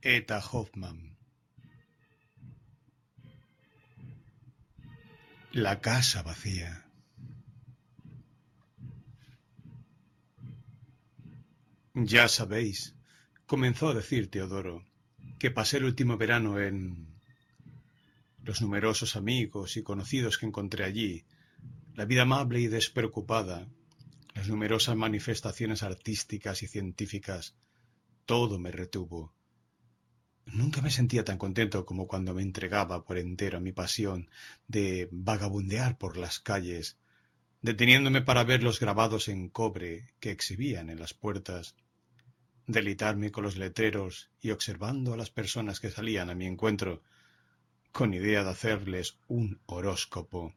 Eta Hoffman. La casa vacía. Ya sabéis, comenzó a decir Teodoro, que pasé el último verano en los numerosos amigos y conocidos que encontré allí, la vida amable y despreocupada, las numerosas manifestaciones artísticas y científicas, todo me retuvo. Nunca me sentía tan contento como cuando me entregaba por entero a mi pasión de vagabundear por las calles, deteniéndome para ver los grabados en cobre que exhibían en las puertas, deleitarme con los letreros y observando a las personas que salían a mi encuentro, con idea de hacerles un horóscopo.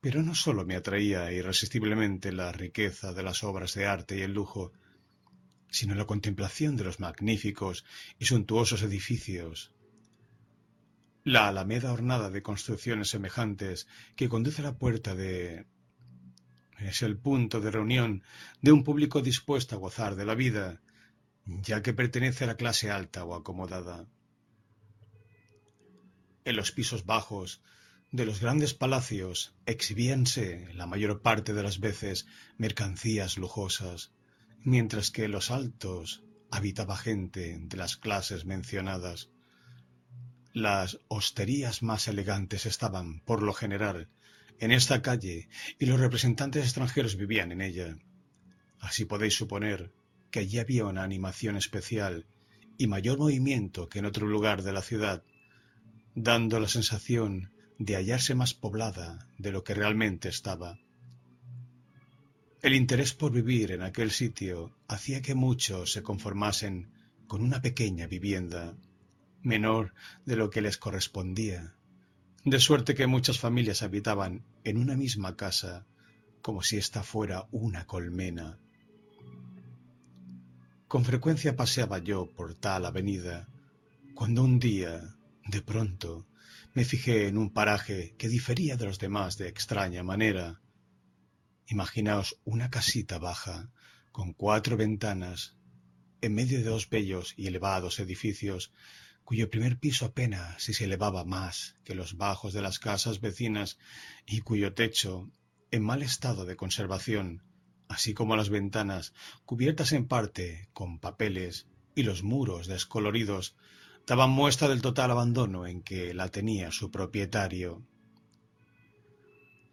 Pero no sólo me atraía irresistiblemente la riqueza de las obras de arte y el lujo, sino la contemplación de los magníficos y suntuosos edificios. La alameda ornada de construcciones semejantes que conduce a la puerta de... es el punto de reunión de un público dispuesto a gozar de la vida, ya que pertenece a la clase alta o acomodada. En los pisos bajos de los grandes palacios exhibíanse la mayor parte de las veces mercancías lujosas, mientras que en los altos habitaba gente de las clases mencionadas. Las hosterías más elegantes estaban, por lo general, en esta calle y los representantes extranjeros vivían en ella. Así podéis suponer que allí había una animación especial y mayor movimiento que en otro lugar de la ciudad, dando la sensación de hallarse más poblada de lo que realmente estaba. El interés por vivir en aquel sitio hacía que muchos se conformasen con una pequeña vivienda, menor de lo que les correspondía, de suerte que muchas familias habitaban en una misma casa, como si ésta fuera una colmena. Con frecuencia paseaba yo por tal avenida, cuando un día, de pronto, me fijé en un paraje que difería de los demás de extraña manera, Imaginaos una casita baja, con cuatro ventanas, en medio de dos bellos y elevados edificios, cuyo primer piso apenas si se elevaba más que los bajos de las casas vecinas y cuyo techo, en mal estado de conservación, así como las ventanas, cubiertas en parte con papeles, y los muros descoloridos, daban muestra del total abandono en que la tenía su propietario.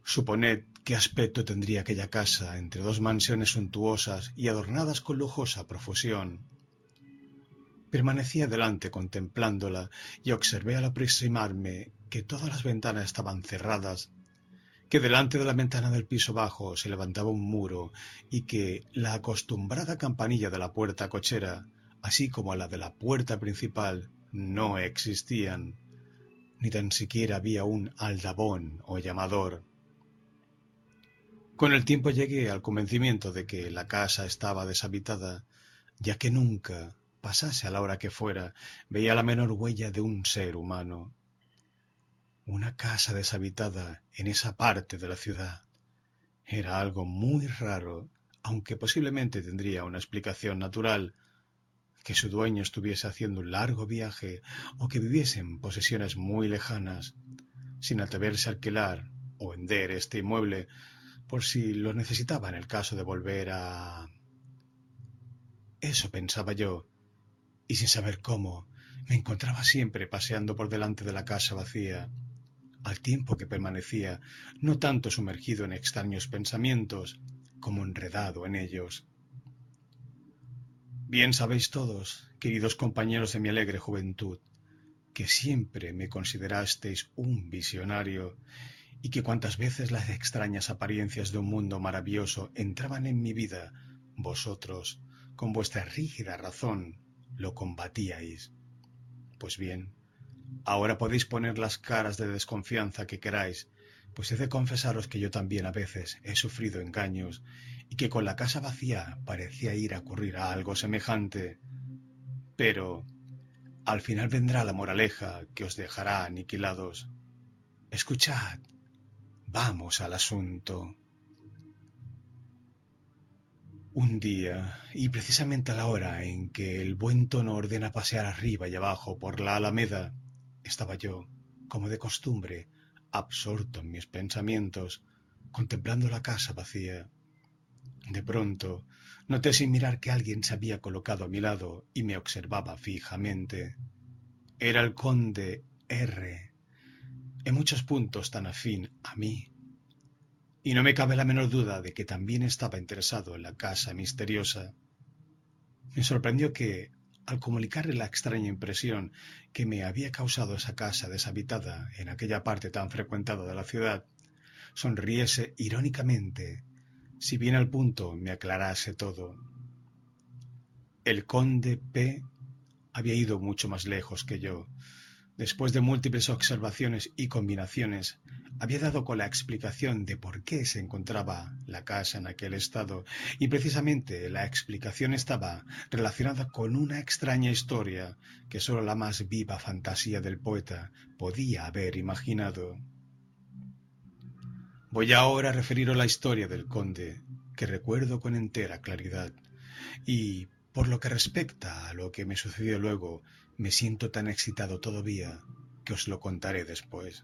Suponed qué aspecto tendría aquella casa entre dos mansiones suntuosas y adornadas con lujosa profusión. Permanecía delante contemplándola y observé al aproximarme que todas las ventanas estaban cerradas, que delante de la ventana del piso bajo se levantaba un muro y que la acostumbrada campanilla de la puerta cochera, así como la de la puerta principal, no existían, ni tan siquiera había un aldabón o llamador. Con el tiempo llegué al convencimiento de que la casa estaba deshabitada, ya que nunca, pasase a la hora que fuera, veía la menor huella de un ser humano. Una casa deshabitada en esa parte de la ciudad era algo muy raro, aunque posiblemente tendría una explicación natural, que su dueño estuviese haciendo un largo viaje o que viviese en posesiones muy lejanas, sin atreverse a alquilar o vender este inmueble por si lo necesitaba en el caso de volver a... Eso pensaba yo, y sin saber cómo, me encontraba siempre paseando por delante de la casa vacía, al tiempo que permanecía no tanto sumergido en extraños pensamientos como enredado en ellos. Bien sabéis todos, queridos compañeros de mi alegre juventud, que siempre me considerasteis un visionario y que cuantas veces las extrañas apariencias de un mundo maravilloso entraban en mi vida, vosotros, con vuestra rígida razón, lo combatíais. Pues bien, ahora podéis poner las caras de desconfianza que queráis, pues he de confesaros que yo también a veces he sufrido engaños y que con la casa vacía parecía ir a ocurrir a algo semejante. Pero al final vendrá la moraleja que os dejará aniquilados. Escuchad, Vamos al asunto. Un día, y precisamente a la hora en que el buen tono ordena pasear arriba y abajo por la alameda, estaba yo, como de costumbre, absorto en mis pensamientos, contemplando la casa vacía. De pronto, noté sin mirar que alguien se había colocado a mi lado y me observaba fijamente. Era el conde R, en muchos puntos tan afín a mí y no me cabe la menor duda de que también estaba interesado en la casa misteriosa. Me sorprendió que, al comunicarle la extraña impresión que me había causado esa casa deshabitada en aquella parte tan frecuentada de la ciudad, sonriese irónicamente, si bien al punto me aclarase todo. El conde P había ido mucho más lejos que yo. Después de múltiples observaciones y combinaciones, había dado con la explicación de por qué se encontraba la casa en aquel estado, y precisamente la explicación estaba relacionada con una extraña historia que sólo la más viva fantasía del poeta podía haber imaginado. Voy ahora a referiros la historia del conde, que recuerdo con entera claridad, y por lo que respecta a lo que me sucedió luego, me siento tan excitado todavía que os lo contaré después.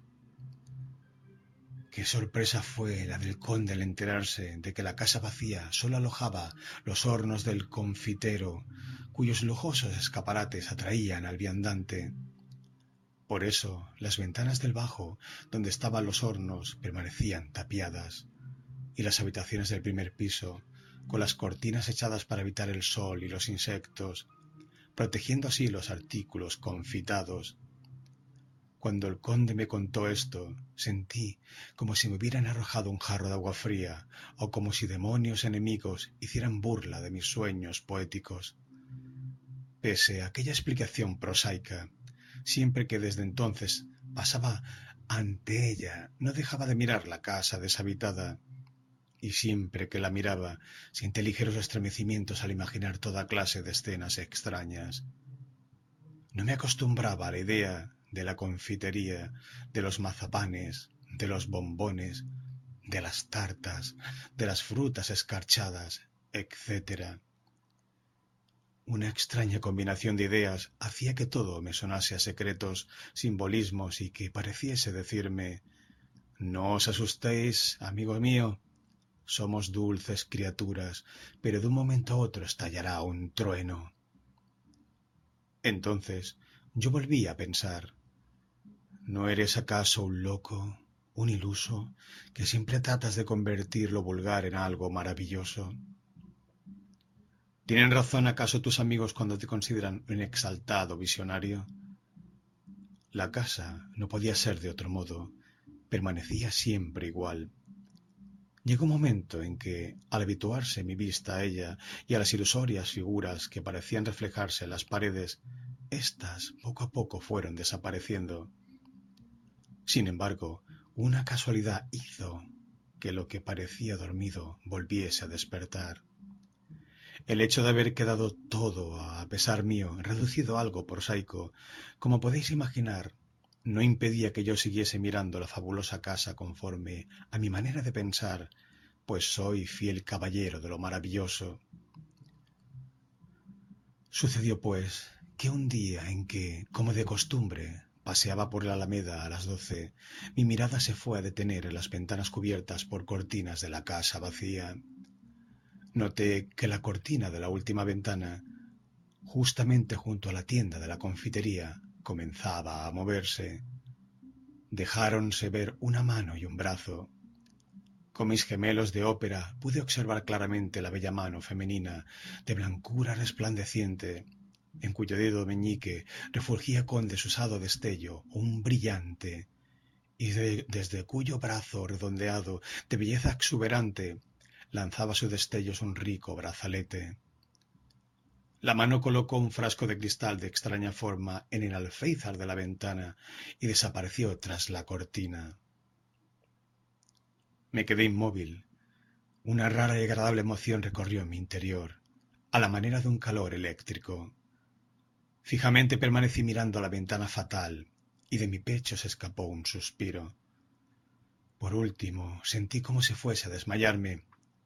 Qué sorpresa fue la del conde al enterarse de que la casa vacía sólo alojaba los hornos del confitero, cuyos lujosos escaparates atraían al viandante. Por eso las ventanas del bajo, donde estaban los hornos, permanecían tapiadas, y las habitaciones del primer piso, con las cortinas echadas para evitar el sol y los insectos, protegiendo así los artículos confitados, cuando el conde me contó esto, sentí como si me hubieran arrojado un jarro de agua fría, o como si demonios enemigos hicieran burla de mis sueños poéticos. Pese a aquella explicación prosaica, siempre que desde entonces pasaba ante ella, no dejaba de mirar la casa deshabitada, y siempre que la miraba sentí ligeros estremecimientos al imaginar toda clase de escenas extrañas. No me acostumbraba a la idea de la confitería, de los mazapanes, de los bombones, de las tartas, de las frutas escarchadas, etc. Una extraña combinación de ideas hacía que todo me sonase a secretos, simbolismos y que pareciese decirme No os asustéis, amigo mío, somos dulces criaturas, pero de un momento a otro estallará un trueno. Entonces yo volví a pensar ¿No eres acaso un loco, un iluso, que siempre tratas de convertir lo vulgar en algo maravilloso? ¿Tienen razón acaso tus amigos cuando te consideran un exaltado visionario? La casa no podía ser de otro modo, permanecía siempre igual. Llegó un momento en que, al habituarse mi vista a ella y a las ilusorias figuras que parecían reflejarse en las paredes, éstas poco a poco fueron desapareciendo. Sin embargo, una casualidad hizo que lo que parecía dormido volviese a despertar. El hecho de haber quedado todo, a pesar mío, reducido a algo prosaico, como podéis imaginar, no impedía que yo siguiese mirando la fabulosa casa conforme a mi manera de pensar, pues soy fiel caballero de lo maravilloso. Sucedió, pues, que un día en que, como de costumbre, Paseaba por la alameda a las doce. Mi mirada se fue a detener en las ventanas cubiertas por cortinas de la casa vacía. Noté que la cortina de la última ventana, justamente junto a la tienda de la confitería, comenzaba a moverse. Dejáronse ver una mano y un brazo. Con mis gemelos de ópera pude observar claramente la bella mano femenina, de blancura resplandeciente, en cuyo dedo meñique refulgía con desusado destello un brillante, y desde cuyo brazo redondeado de belleza exuberante lanzaba sus destellos un rico brazalete. La mano colocó un frasco de cristal de extraña forma en el alféizar de la ventana y desapareció tras la cortina. Me quedé inmóvil. Una rara y agradable emoción recorrió mi interior, a la manera de un calor eléctrico. Fijamente permanecí mirando la ventana fatal y de mi pecho se escapó un suspiro. Por último, sentí como si fuese a desmayarme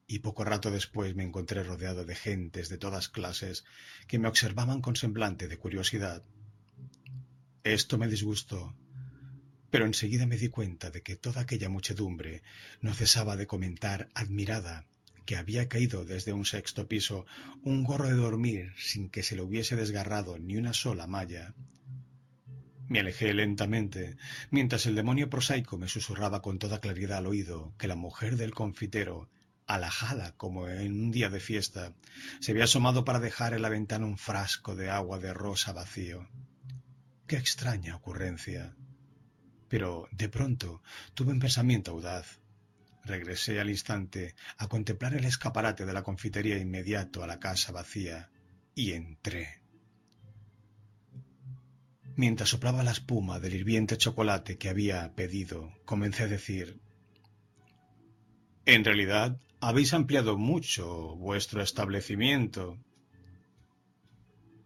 y poco rato después me encontré rodeado de gentes de todas clases que me observaban con semblante de curiosidad. Esto me disgustó, pero enseguida me di cuenta de que toda aquella muchedumbre no cesaba de comentar admirada que había caído desde un sexto piso un gorro de dormir sin que se le hubiese desgarrado ni una sola malla. Me alejé lentamente, mientras el demonio prosaico me susurraba con toda claridad al oído que la mujer del confitero alajada como en un día de fiesta, se había asomado para dejar en la ventana un frasco de agua de rosa vacío. Qué extraña ocurrencia. Pero de pronto tuve un pensamiento audaz. Regresé al instante a contemplar el escaparate de la confitería inmediato a la casa vacía y entré. Mientras soplaba la espuma del hirviente chocolate que había pedido, comencé a decir En realidad, habéis ampliado mucho vuestro establecimiento.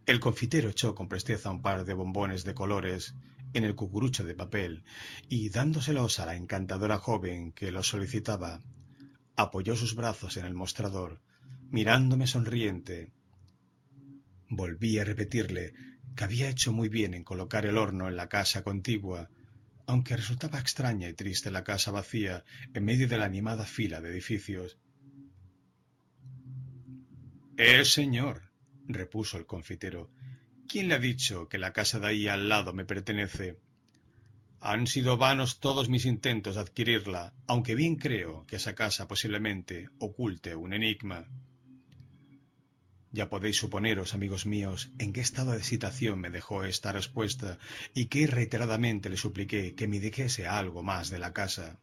El confitero echó con presteza un par de bombones de colores en el cucurucho de papel y dándoselos a la encantadora joven que los solicitaba, apoyó sus brazos en el mostrador, mirándome sonriente. Volví a repetirle que había hecho muy bien en colocar el horno en la casa contigua, aunque resultaba extraña y triste la casa vacía en medio de la animada fila de edificios. Eh, señor, repuso el confitero, ¿quién le ha dicho que la casa de ahí al lado me pertenece? Han sido vanos todos mis intentos de adquirirla, aunque bien creo que esa casa posiblemente oculte un enigma. Ya podéis suponeros, amigos míos, en qué estado de excitación me dejó esta respuesta y que reiteradamente le supliqué que me dijese algo más de la casa.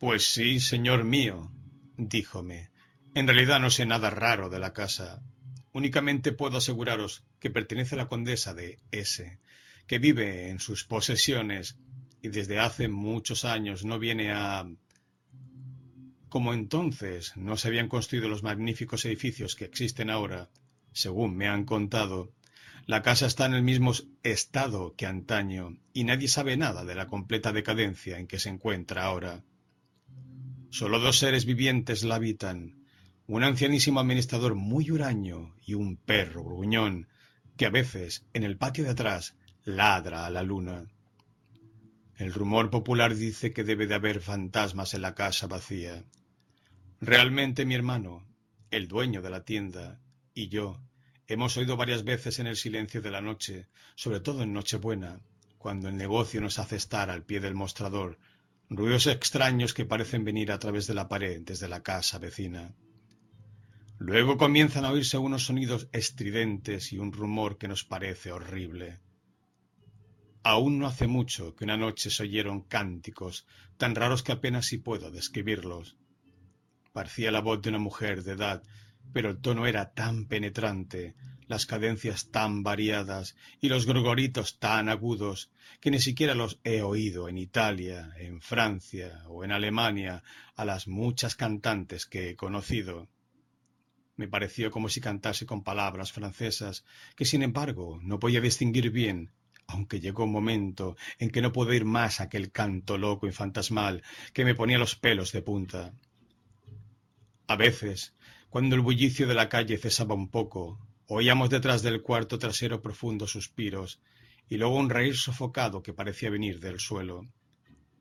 Pues sí, señor mío, díjome. En realidad no sé nada raro de la casa. Únicamente puedo aseguraros que pertenece a la condesa de S, que vive en sus posesiones y desde hace muchos años no viene a como entonces no se habían construido los magníficos edificios que existen ahora, según me han contado, la casa está en el mismo estado que antaño y nadie sabe nada de la completa decadencia en que se encuentra ahora. Solo dos seres vivientes la habitan, un ancianísimo administrador muy huraño y un perro gruñón que a veces, en el patio de atrás, ladra a la luna. El rumor popular dice que debe de haber fantasmas en la casa vacía. Realmente mi hermano, el dueño de la tienda, y yo hemos oído varias veces en el silencio de la noche, sobre todo en Nochebuena, cuando el negocio nos hace estar al pie del mostrador, ruidos extraños que parecen venir a través de la pared desde la casa vecina. Luego comienzan a oírse unos sonidos estridentes y un rumor que nos parece horrible. Aún no hace mucho que una noche se oyeron cánticos tan raros que apenas si puedo describirlos. Parecía la voz de una mujer de edad, pero el tono era tan penetrante, las cadencias tan variadas y los gorgoritos tan agudos que ni siquiera los he oído en Italia, en Francia o en Alemania a las muchas cantantes que he conocido. Me pareció como si cantase con palabras francesas que sin embargo no podía distinguir bien aunque llegó un momento en que no pude oír más aquel canto loco y fantasmal que me ponía los pelos de punta. A veces, cuando el bullicio de la calle cesaba un poco, oíamos detrás del cuarto trasero profundos suspiros y luego un reír sofocado que parecía venir del suelo.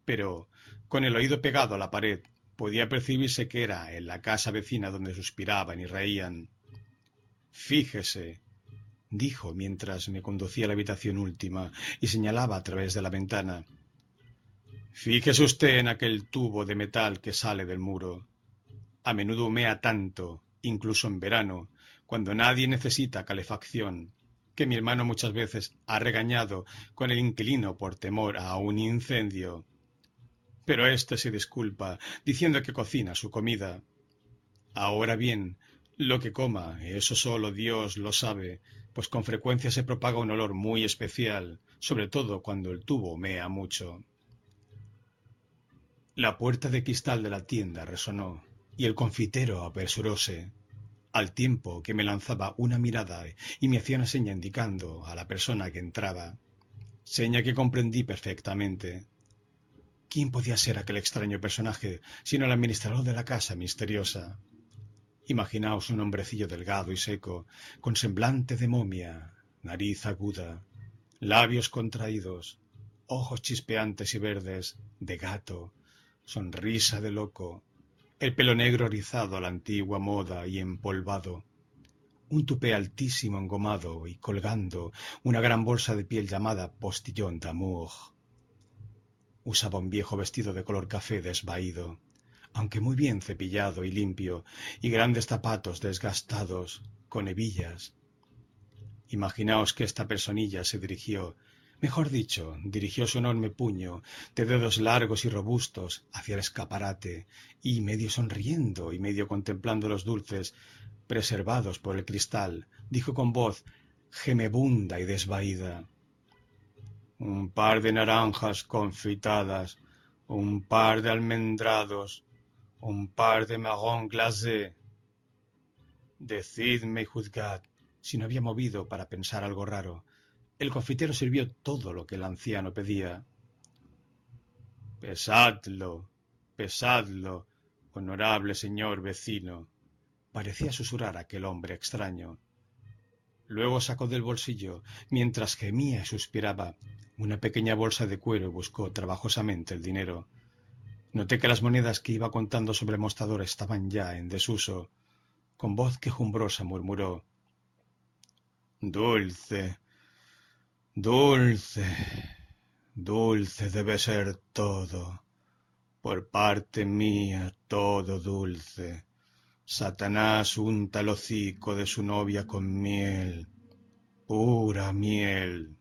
Pero, con el oído pegado a la pared, podía percibirse que era en la casa vecina donde suspiraban y reían. Fíjese, dijo mientras me conducía a la habitación última y señalaba a través de la ventana. Fíjese usted en aquel tubo de metal que sale del muro. A menudo humea tanto, incluso en verano, cuando nadie necesita calefacción, que mi hermano muchas veces ha regañado con el inquilino por temor a un incendio. Pero éste se disculpa, diciendo que cocina su comida. Ahora bien, lo que coma, eso solo Dios lo sabe, pues con frecuencia se propaga un olor muy especial, sobre todo cuando el tubo humea mucho. La puerta de cristal de la tienda resonó y el confitero apresuróse, al tiempo que me lanzaba una mirada y me hacía una seña indicando a la persona que entraba, seña que comprendí perfectamente. ¿Quién podía ser aquel extraño personaje sino el administrador de la casa misteriosa? Imaginaos un hombrecillo delgado y seco, con semblante de momia, nariz aguda, labios contraídos, ojos chispeantes y verdes, de gato, sonrisa de loco, el pelo negro rizado a la antigua moda y empolvado, un tupé altísimo engomado y colgando una gran bolsa de piel llamada postillón d'amour. Usaba un viejo vestido de color café desvaído, aunque muy bien cepillado y limpio, y grandes zapatos desgastados, con hebillas. Imaginaos que esta personilla se dirigió, mejor dicho, dirigió su enorme puño, de dedos largos y robustos, hacia el escaparate, y medio sonriendo y medio contemplando los dulces, preservados por el cristal, dijo con voz gemebunda y desvaída un par de naranjas confitadas, un par de almendrados, un par de marrón glacé. Decidme y juzgad si no había movido para pensar algo raro. El confitero sirvió todo lo que el anciano pedía. Pesadlo, pesadlo, honorable señor vecino, parecía susurrar aquel hombre extraño. Luego sacó del bolsillo, mientras gemía y suspiraba, una pequeña bolsa de cuero y buscó trabajosamente el dinero. Noté que las monedas que iba contando sobre el mostrador estaban ya en desuso. Con voz quejumbrosa murmuró Dulce, dulce, dulce debe ser todo. Por parte mía, todo dulce. Satanás unta el hocico de su novia con miel, pura miel.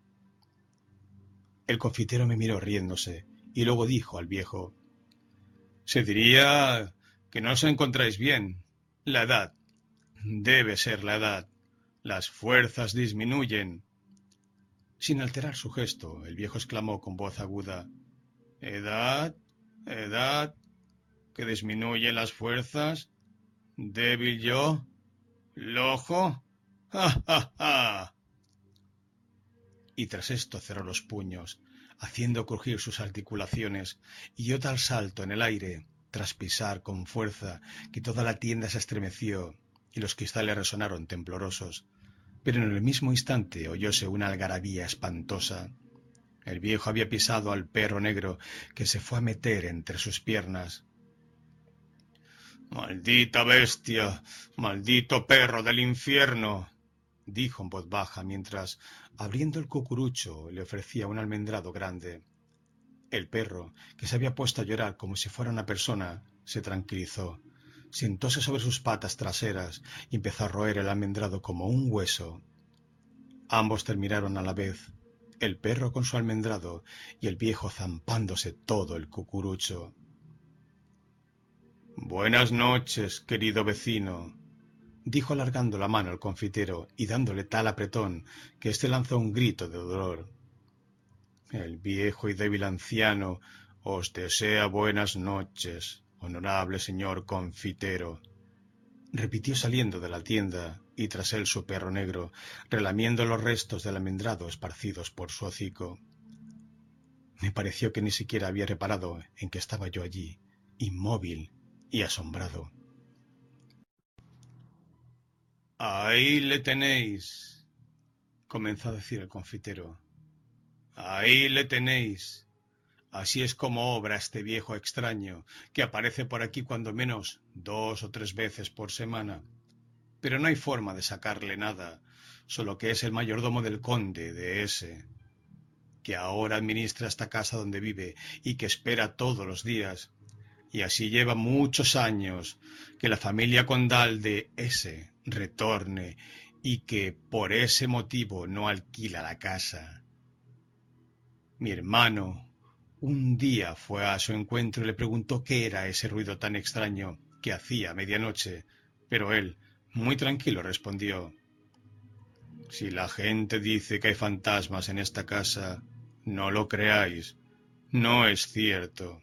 El confitero me miró riéndose y luego dijo al viejo, Se diría que no os encontráis bien. La edad. Debe ser la edad. Las fuerzas disminuyen. Sin alterar su gesto, el viejo exclamó con voz aguda, Edad, edad, que disminuye las fuerzas. ¿Débil yo? ¿Lojo? ¡Ja, ja, ja! Y tras esto cerró los puños, haciendo crujir sus articulaciones, y dio tal salto en el aire, tras pisar con fuerza, que toda la tienda se estremeció y los cristales resonaron temblorosos. Pero en el mismo instante oyóse una algarabía espantosa. El viejo había pisado al perro negro que se fue a meter entre sus piernas. Maldita bestia, maldito perro del infierno, dijo en voz baja mientras, abriendo el cucurucho, le ofrecía un almendrado grande. El perro, que se había puesto a llorar como si fuera una persona, se tranquilizó, sentóse sobre sus patas traseras y empezó a roer el almendrado como un hueso. Ambos terminaron a la vez, el perro con su almendrado y el viejo zampándose todo el cucurucho. Buenas noches, querido vecino, dijo alargando la mano al confitero y dándole tal apretón que éste lanzó un grito de dolor. El viejo y débil anciano os desea buenas noches, honorable señor confitero, repitió saliendo de la tienda y tras él su perro negro, relamiendo los restos del almendrado esparcidos por su hocico. Me pareció que ni siquiera había reparado en que estaba yo allí, inmóvil y asombrado. Ahí le tenéis, comenzó a decir el confitero. Ahí le tenéis. Así es como obra este viejo extraño, que aparece por aquí cuando menos dos o tres veces por semana. Pero no hay forma de sacarle nada, solo que es el mayordomo del conde de ese, que ahora administra esta casa donde vive y que espera todos los días y así lleva muchos años que la familia condal de S retorne y que por ese motivo no alquila la casa. Mi hermano un día fue a su encuentro y le preguntó qué era ese ruido tan extraño que hacía a medianoche, pero él, muy tranquilo, respondió Si la gente dice que hay fantasmas en esta casa, no lo creáis, no es cierto.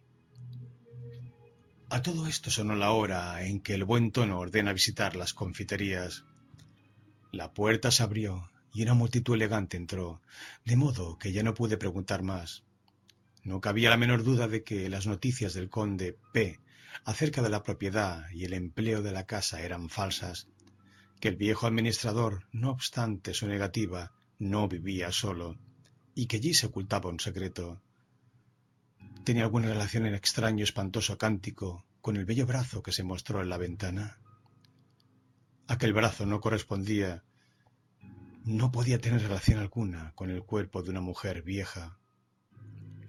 A todo esto sonó la hora en que el buen tono ordena visitar las confiterías. La puerta se abrió y una multitud elegante entró, de modo que ya no pude preguntar más. No cabía la menor duda de que las noticias del conde P acerca de la propiedad y el empleo de la casa eran falsas, que el viejo administrador, no obstante su negativa, no vivía solo, y que allí se ocultaba un secreto. ¿Tenía alguna relación en extraño espantoso cántico con el bello brazo que se mostró en la ventana? Aquel brazo no correspondía, no podía tener relación alguna con el cuerpo de una mujer vieja.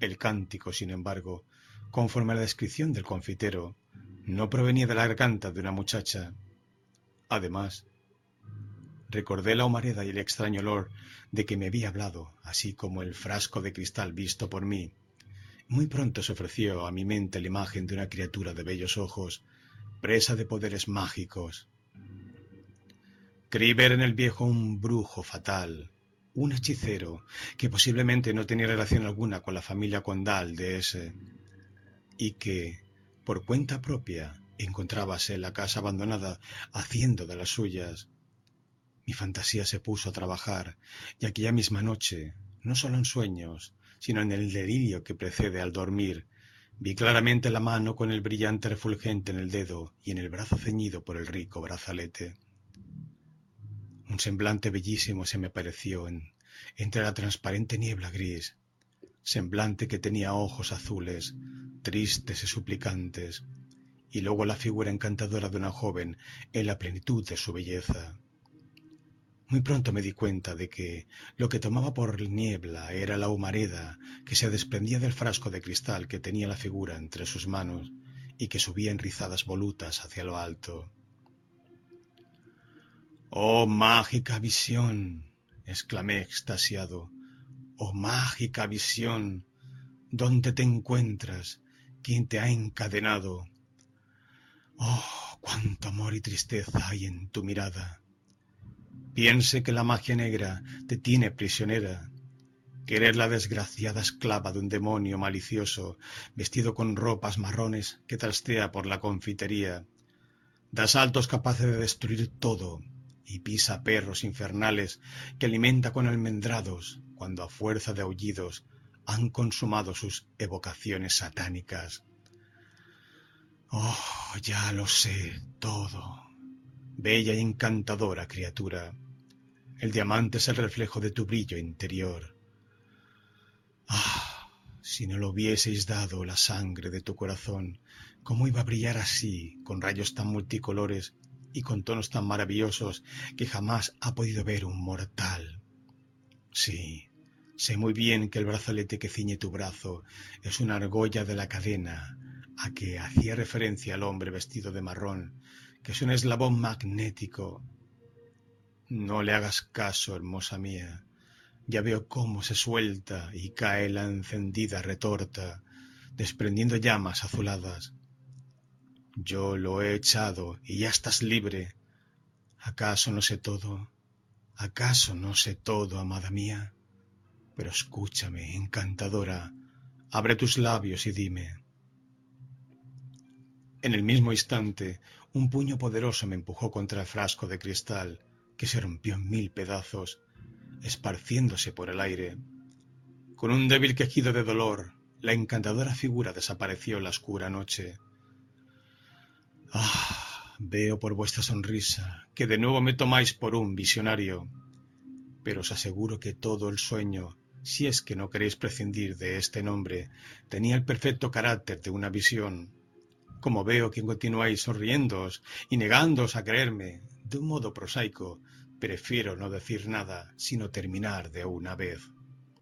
El cántico, sin embargo, conforme a la descripción del confitero, no provenía de la garganta de una muchacha. Además, recordé la humareda y el extraño olor de que me había hablado, así como el frasco de cristal visto por mí. Muy pronto se ofreció a mi mente la imagen de una criatura de bellos ojos, presa de poderes mágicos. Creí ver en el viejo un brujo fatal, un hechicero, que posiblemente no tenía relación alguna con la familia condal de ese, y que, por cuenta propia, encontrábase en la casa abandonada haciendo de las suyas. Mi fantasía se puso a trabajar, y aquella misma noche, no solo en sueños, sino en el delirio que precede al dormir, vi claramente la mano con el brillante refulgente en el dedo y en el brazo ceñido por el rico brazalete. Un semblante bellísimo se me apareció en, entre la transparente niebla gris, semblante que tenía ojos azules, tristes y suplicantes, y luego la figura encantadora de una joven en la plenitud de su belleza. Muy pronto me di cuenta de que lo que tomaba por niebla era la humareda que se desprendía del frasco de cristal que tenía la figura entre sus manos y que subía en rizadas volutas hacia lo alto. ¡Oh, mágica visión! exclamé extasiado. ¡Oh, mágica visión! ¿Dónde te encuentras? ¿Quién te ha encadenado? ¡Oh, cuánto amor y tristeza hay en tu mirada! Piense que la magia negra te tiene prisionera, que eres la desgraciada esclava de un demonio malicioso, vestido con ropas marrones que trastea por la confitería. Da saltos capaces de destruir todo y pisa perros infernales que alimenta con almendrados cuando a fuerza de aullidos han consumado sus evocaciones satánicas. Oh, ya lo sé todo. Bella y encantadora criatura. El diamante es el reflejo de tu brillo interior. Ah, si no lo hubieseis dado la sangre de tu corazón, ¿cómo iba a brillar así, con rayos tan multicolores y con tonos tan maravillosos que jamás ha podido ver un mortal? Sí, sé muy bien que el brazalete que ciñe tu brazo es una argolla de la cadena a que hacía referencia el hombre vestido de marrón, que es un eslabón magnético no le hagas caso, hermosa mía. Ya veo cómo se suelta y cae la encendida retorta, desprendiendo llamas azuladas. Yo lo he echado y ya estás libre. ¿Acaso no sé todo? ¿Acaso no sé todo, amada mía? Pero escúchame, encantadora, abre tus labios y dime. En el mismo instante, un puño poderoso me empujó contra el frasco de cristal que se rompió en mil pedazos, esparciéndose por el aire. Con un débil quejido de dolor, la encantadora figura desapareció en la oscura noche. Ah, veo por vuestra sonrisa que de nuevo me tomáis por un visionario, pero os aseguro que todo el sueño, si es que no queréis prescindir de este nombre, tenía el perfecto carácter de una visión. Como veo que continuáis sonriéndoos y negándoos a creerme, de un modo prosaico, prefiero no decir nada, sino terminar de una vez.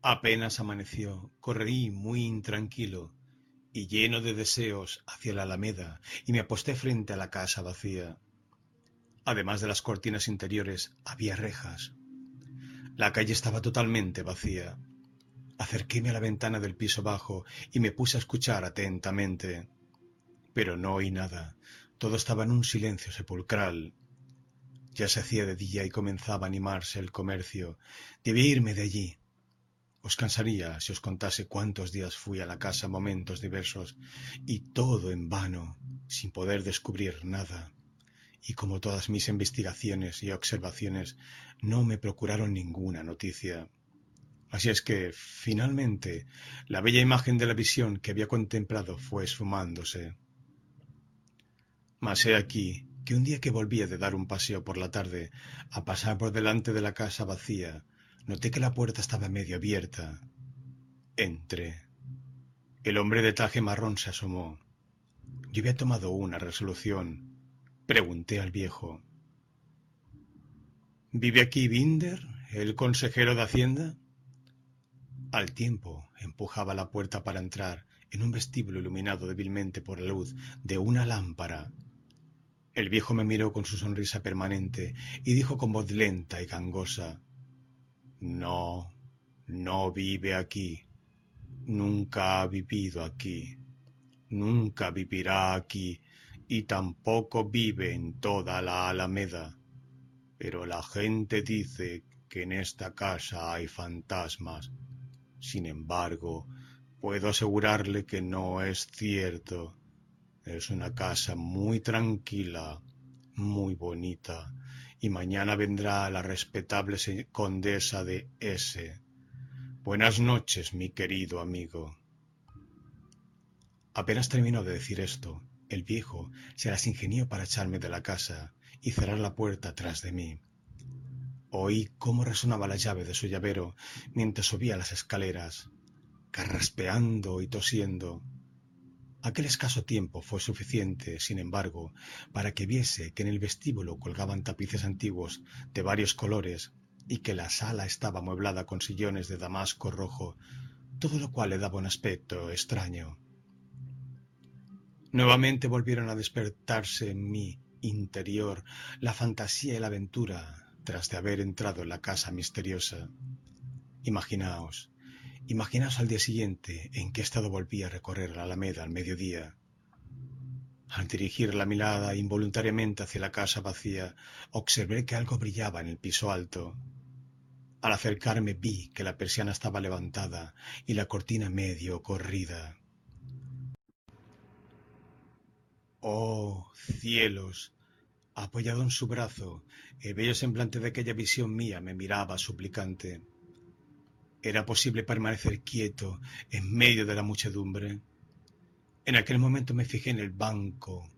Apenas amaneció, corrí muy intranquilo y lleno de deseos hacia la alameda y me aposté frente a la casa vacía. Además de las cortinas interiores, había rejas. La calle estaba totalmente vacía. Acerquéme a la ventana del piso bajo y me puse a escuchar atentamente. Pero no oí nada. Todo estaba en un silencio sepulcral ya se hacía de día y comenzaba a animarse el comercio. Debí irme de allí. Os cansaría si os contase cuántos días fui a la casa momentos diversos, y todo en vano, sin poder descubrir nada. Y como todas mis investigaciones y observaciones no me procuraron ninguna noticia. Así es que, finalmente, la bella imagen de la visión que había contemplado fue esfumándose. Mas he aquí que un día que volvía de dar un paseo por la tarde, a pasar por delante de la casa vacía, noté que la puerta estaba medio abierta. Entré. El hombre de traje marrón se asomó. Yo había tomado una resolución. Pregunté al viejo. ¿Vive aquí Binder, el consejero de Hacienda? Al tiempo empujaba la puerta para entrar en un vestíbulo iluminado débilmente por la luz de una lámpara. El viejo me miró con su sonrisa permanente y dijo con voz lenta y gangosa No, no vive aquí. Nunca ha vivido aquí. Nunca vivirá aquí y tampoco vive en toda la Alameda. Pero la gente dice que en esta casa hay fantasmas sin embargo, puedo asegurarle que no es cierto. Es una casa muy tranquila, muy bonita, y mañana vendrá la respetable condesa de S. Buenas noches, mi querido amigo. Apenas terminó de decir esto, el viejo se las ingenió para echarme de la casa y cerrar la puerta tras de mí. Oí cómo resonaba la llave de su llavero mientras subía las escaleras, carraspeando y tosiendo. Aquel escaso tiempo fue suficiente, sin embargo, para que viese que en el vestíbulo colgaban tapices antiguos de varios colores y que la sala estaba amueblada con sillones de damasco rojo, todo lo cual le daba un aspecto extraño. Nuevamente volvieron a despertarse en mi interior la fantasía y la aventura tras de haber entrado en la casa misteriosa. Imaginaos, imaginaos al día siguiente en qué estado volví a recorrer la alameda al mediodía. Al dirigir la mirada involuntariamente hacia la casa vacía, observé que algo brillaba en el piso alto. Al acercarme vi que la persiana estaba levantada y la cortina medio corrida. Oh, cielos, Apoyado en su brazo, el bello semblante de aquella visión mía me miraba suplicante. ¿Era posible permanecer quieto en medio de la muchedumbre? En aquel momento me fijé en el banco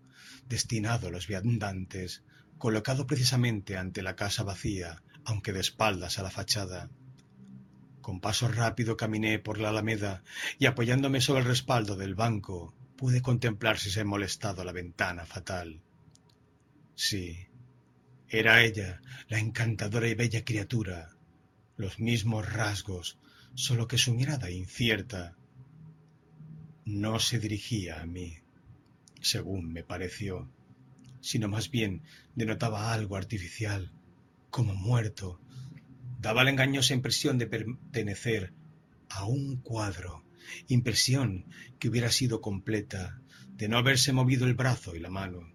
destinado a los viandantes, colocado precisamente ante la casa vacía, aunque de espaldas a la fachada. Con paso rápido caminé por la alameda y apoyándome sobre el respaldo del banco, pude contemplar si se molestado la ventana fatal. Sí, era ella, la encantadora y bella criatura, los mismos rasgos, solo que su mirada incierta no se dirigía a mí, según me pareció, sino más bien denotaba algo artificial, como muerto, daba la engañosa impresión de pertenecer a un cuadro, impresión que hubiera sido completa de no haberse movido el brazo y la mano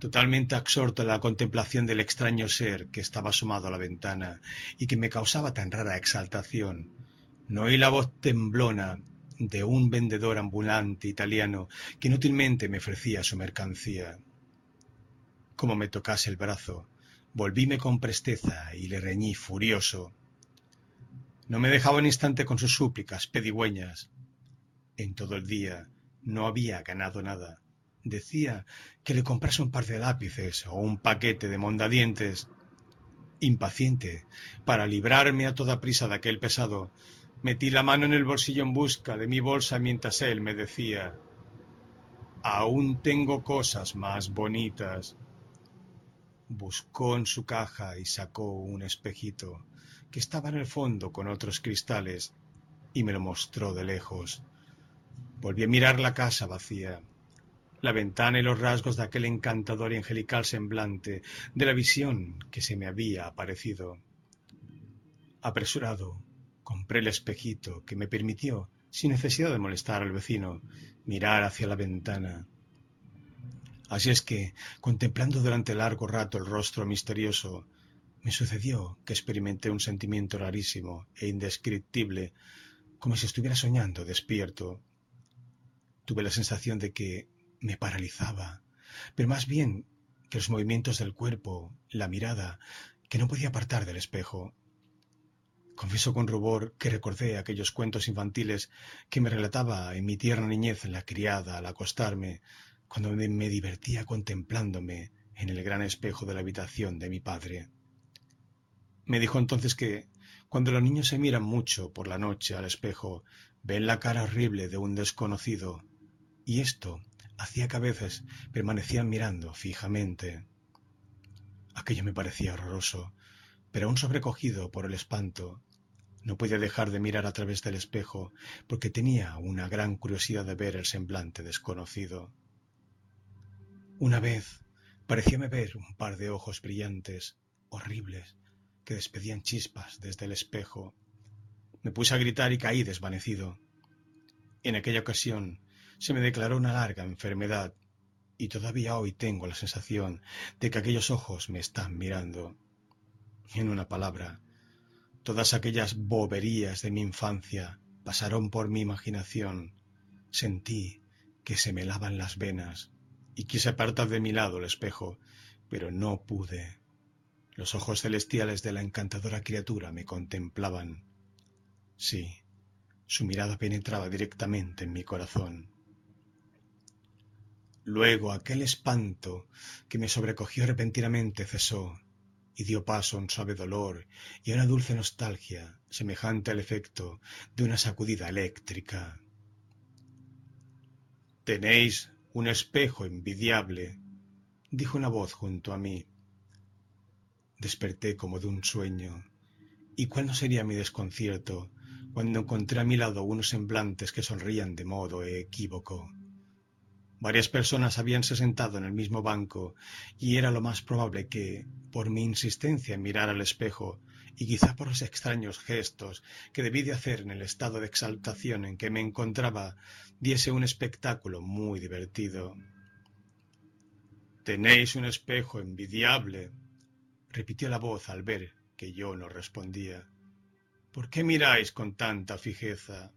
totalmente absorto en la contemplación del extraño ser que estaba asomado a la ventana y que me causaba tan rara exaltación, no oí la voz temblona de un vendedor ambulante italiano que inútilmente me ofrecía su mercancía. Como me tocase el brazo, volvíme con presteza y le reñí furioso. No me dejaba un instante con sus súplicas pedigüeñas. En todo el día no había ganado nada decía que le comprase un par de lápices o un paquete de mondadientes. Impaciente, para librarme a toda prisa de aquel pesado, metí la mano en el bolsillo en busca de mi bolsa mientras él me decía Aún tengo cosas más bonitas. Buscó en su caja y sacó un espejito que estaba en el fondo con otros cristales y me lo mostró de lejos. Volví a mirar la casa vacía la ventana y los rasgos de aquel encantador y angelical semblante de la visión que se me había aparecido. Apresurado, compré el espejito que me permitió, sin necesidad de molestar al vecino, mirar hacia la ventana. Así es que, contemplando durante largo rato el rostro misterioso, me sucedió que experimenté un sentimiento rarísimo e indescriptible, como si estuviera soñando despierto. Tuve la sensación de que me paralizaba, pero más bien que los movimientos del cuerpo, la mirada, que no podía apartar del espejo. Confieso con rubor que recordé aquellos cuentos infantiles que me relataba en mi tierna niñez la criada al acostarme, cuando me, me divertía contemplándome en el gran espejo de la habitación de mi padre. Me dijo entonces que, cuando los niños se miran mucho por la noche al espejo, ven la cara horrible de un desconocido, y esto hacía que a veces permanecían mirando fijamente. Aquello me parecía horroroso, pero aún sobrecogido por el espanto, no podía dejar de mirar a través del espejo, porque tenía una gran curiosidad de ver el semblante desconocido. Una vez parecíame ver un par de ojos brillantes, horribles, que despedían chispas desde el espejo. Me puse a gritar y caí desvanecido. En aquella ocasión se me declaró una larga enfermedad y todavía hoy tengo la sensación de que aquellos ojos me están mirando. En una palabra, todas aquellas boberías de mi infancia pasaron por mi imaginación. Sentí que se me lavan las venas y quise apartar de mi lado el espejo, pero no pude. Los ojos celestiales de la encantadora criatura me contemplaban. Sí, su mirada penetraba directamente en mi corazón. Luego aquel espanto que me sobrecogió repentinamente cesó y dio paso a un suave dolor y a una dulce nostalgia semejante al efecto de una sacudida eléctrica. Tenéis un espejo envidiable, dijo una voz junto a mí. Desperté como de un sueño, y cuál no sería mi desconcierto cuando encontré a mi lado unos semblantes que sonrían de modo equívoco. Varias personas habíanse sentado en el mismo banco y era lo más probable que, por mi insistencia en mirar al espejo, y quizá por los extraños gestos que debí de hacer en el estado de exaltación en que me encontraba, diese un espectáculo muy divertido. Tenéis un espejo envidiable, repitió la voz al ver que yo no respondía. ¿Por qué miráis con tanta fijeza?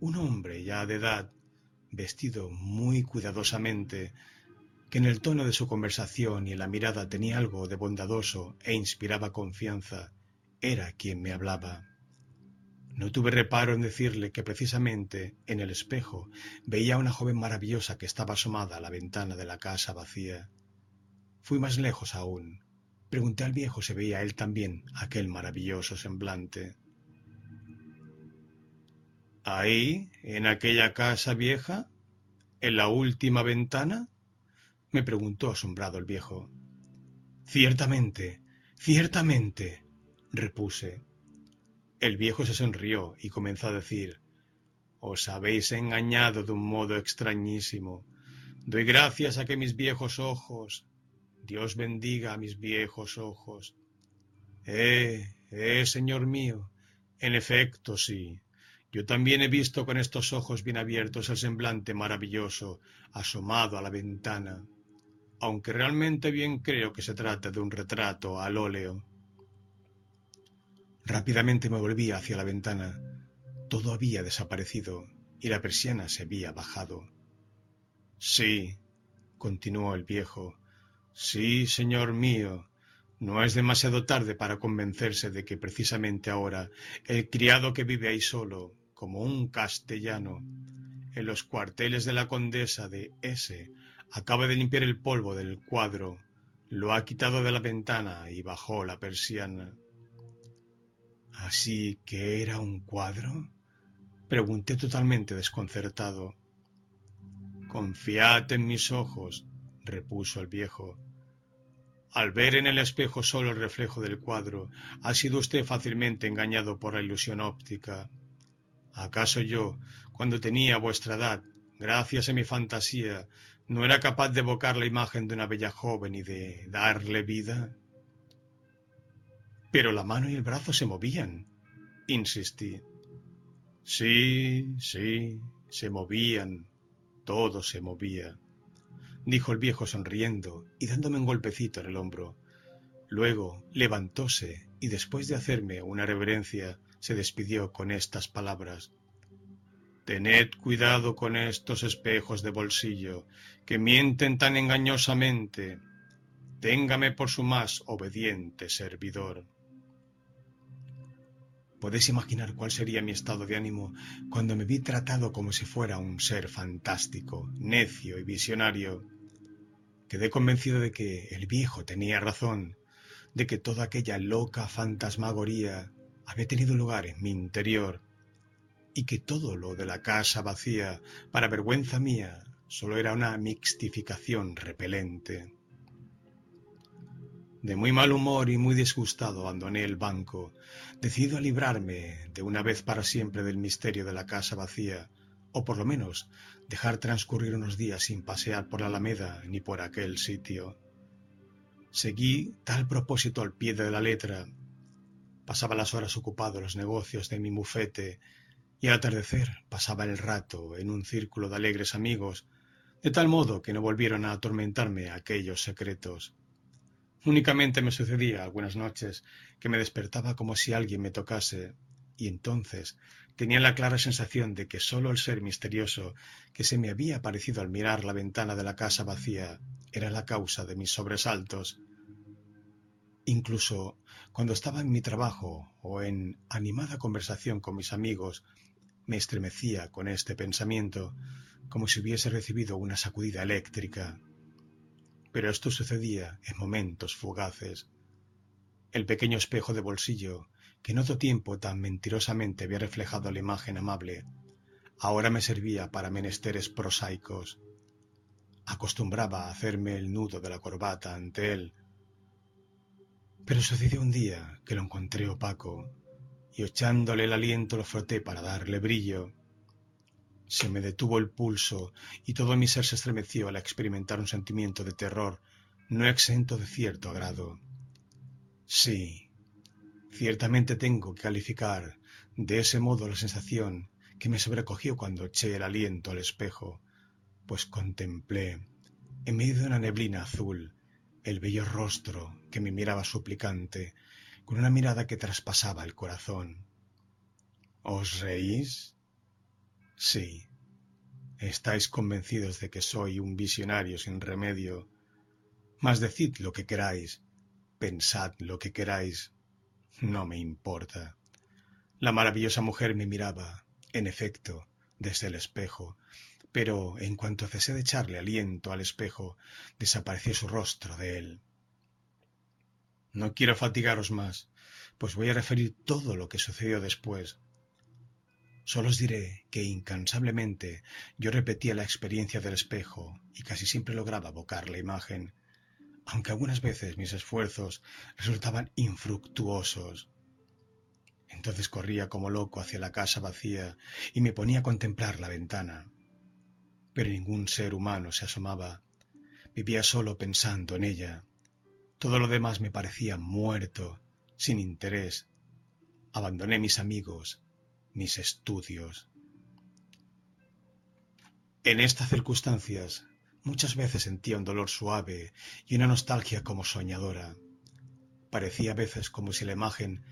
Un hombre ya de edad vestido muy cuidadosamente, que en el tono de su conversación y en la mirada tenía algo de bondadoso e inspiraba confianza, era quien me hablaba. No tuve reparo en decirle que precisamente en el espejo veía a una joven maravillosa que estaba asomada a la ventana de la casa vacía. Fui más lejos aún. Pregunté al viejo si veía él también aquel maravilloso semblante. ¿Ahí, en aquella casa vieja? ¿En la última ventana? me preguntó asombrado el viejo. Ciertamente, ciertamente, repuse. El viejo se sonrió y comenzó a decir Os habéis engañado de un modo extrañísimo. Doy gracias a que mis viejos ojos. Dios bendiga a mis viejos ojos. Eh, eh, señor mío. En efecto, sí. Yo también he visto con estos ojos bien abiertos el semblante maravilloso asomado a la ventana, aunque realmente bien creo que se trata de un retrato al óleo. Rápidamente me volví hacia la ventana. Todo había desaparecido y la persiana se había bajado. Sí, continuó el viejo, sí, señor mío, no es demasiado tarde para convencerse de que precisamente ahora el criado que vive ahí solo, como un castellano, en los cuarteles de la condesa de S. Acaba de limpiar el polvo del cuadro, lo ha quitado de la ventana y bajó la persiana. ¿Así que era un cuadro? Pregunté totalmente desconcertado. Confiad en mis ojos, repuso el viejo. Al ver en el espejo solo el reflejo del cuadro, ha sido usted fácilmente engañado por la ilusión óptica. ¿Acaso yo, cuando tenía vuestra edad, gracias a mi fantasía, no era capaz de evocar la imagen de una bella joven y de darle vida? Pero la mano y el brazo se movían, insistí. Sí, sí, se movían, todo se movía, dijo el viejo sonriendo y dándome un golpecito en el hombro. Luego levantóse y después de hacerme una reverencia, se despidió con estas palabras. Tened cuidado con estos espejos de bolsillo, que mienten tan engañosamente. Téngame por su más obediente servidor. Podéis imaginar cuál sería mi estado de ánimo cuando me vi tratado como si fuera un ser fantástico, necio y visionario. Quedé convencido de que el viejo tenía razón, de que toda aquella loca fantasmagoría había tenido lugar en mi interior y que todo lo de la casa vacía, para vergüenza mía, solo era una mixtificación repelente. De muy mal humor y muy disgustado abandoné el banco, decidido a librarme de una vez para siempre del misterio de la casa vacía, o por lo menos dejar transcurrir unos días sin pasear por la Alameda ni por aquel sitio. Seguí tal propósito al pie de la letra. Pasaba las horas ocupado en los negocios de mi bufete y al atardecer pasaba el rato en un círculo de alegres amigos, de tal modo que no volvieron a atormentarme aquellos secretos. Únicamente me sucedía algunas noches que me despertaba como si alguien me tocase, y entonces tenía la clara sensación de que sólo el ser misterioso que se me había aparecido al mirar la ventana de la casa vacía era la causa de mis sobresaltos. Incluso cuando estaba en mi trabajo o en animada conversación con mis amigos, me estremecía con este pensamiento, como si hubiese recibido una sacudida eléctrica pero esto sucedía en momentos fugaces. El pequeño espejo de bolsillo, que en otro tiempo tan mentirosamente había reflejado la imagen amable, ahora me servía para menesteres prosaicos. Acostumbraba a hacerme el nudo de la corbata ante él. Pero sucedió un día que lo encontré opaco, y echándole el aliento lo froté para darle brillo. Se me detuvo el pulso y todo mi ser se estremeció al experimentar un sentimiento de terror no exento de cierto agrado. Sí, ciertamente tengo que calificar de ese modo la sensación que me sobrecogió cuando eché el aliento al espejo, pues contemplé, en medio de una neblina azul, el bello rostro que me miraba suplicante, con una mirada que traspasaba el corazón. ¿Os reís? Sí, estáis convencidos de que soy un visionario sin remedio. Mas decid lo que queráis, pensad lo que queráis, no me importa. La maravillosa mujer me miraba, en efecto, desde el espejo, pero en cuanto cesé de echarle aliento al espejo, desapareció su rostro de él. No quiero fatigaros más, pues voy a referir todo lo que sucedió después, Solo os diré que incansablemente yo repetía la experiencia del espejo y casi siempre lograba evocar la imagen, aunque algunas veces mis esfuerzos resultaban infructuosos. Entonces corría como loco hacia la casa vacía y me ponía a contemplar la ventana. Pero ningún ser humano se asomaba. Vivía solo pensando en ella. Todo lo demás me parecía muerto, sin interés. Abandoné mis amigos, mis estudios. En estas circunstancias muchas veces sentía un dolor suave y una nostalgia como soñadora. Parecía a veces como si la imagen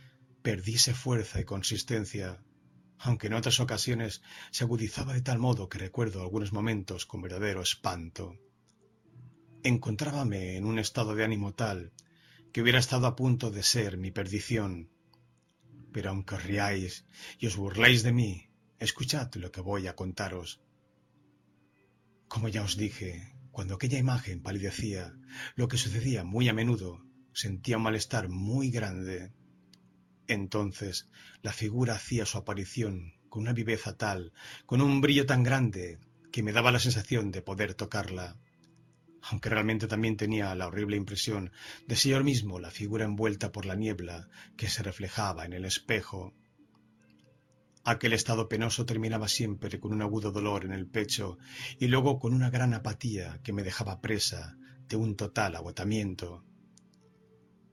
perdiese fuerza y consistencia, aunque en otras ocasiones se agudizaba de tal modo que recuerdo algunos momentos con verdadero espanto. Encontrábame en un estado de ánimo tal que hubiera estado a punto de ser mi perdición, pero aunque os riáis y os burléis de mí, escuchad lo que voy a contaros. Como ya os dije, cuando aquella imagen palidecía, lo que sucedía muy a menudo, sentía un malestar muy grande. Entonces la figura hacía su aparición con una viveza tal, con un brillo tan grande, que me daba la sensación de poder tocarla aunque realmente también tenía la horrible impresión de ser mismo la figura envuelta por la niebla que se reflejaba en el espejo. Aquel estado penoso terminaba siempre con un agudo dolor en el pecho y luego con una gran apatía que me dejaba presa de un total agotamiento.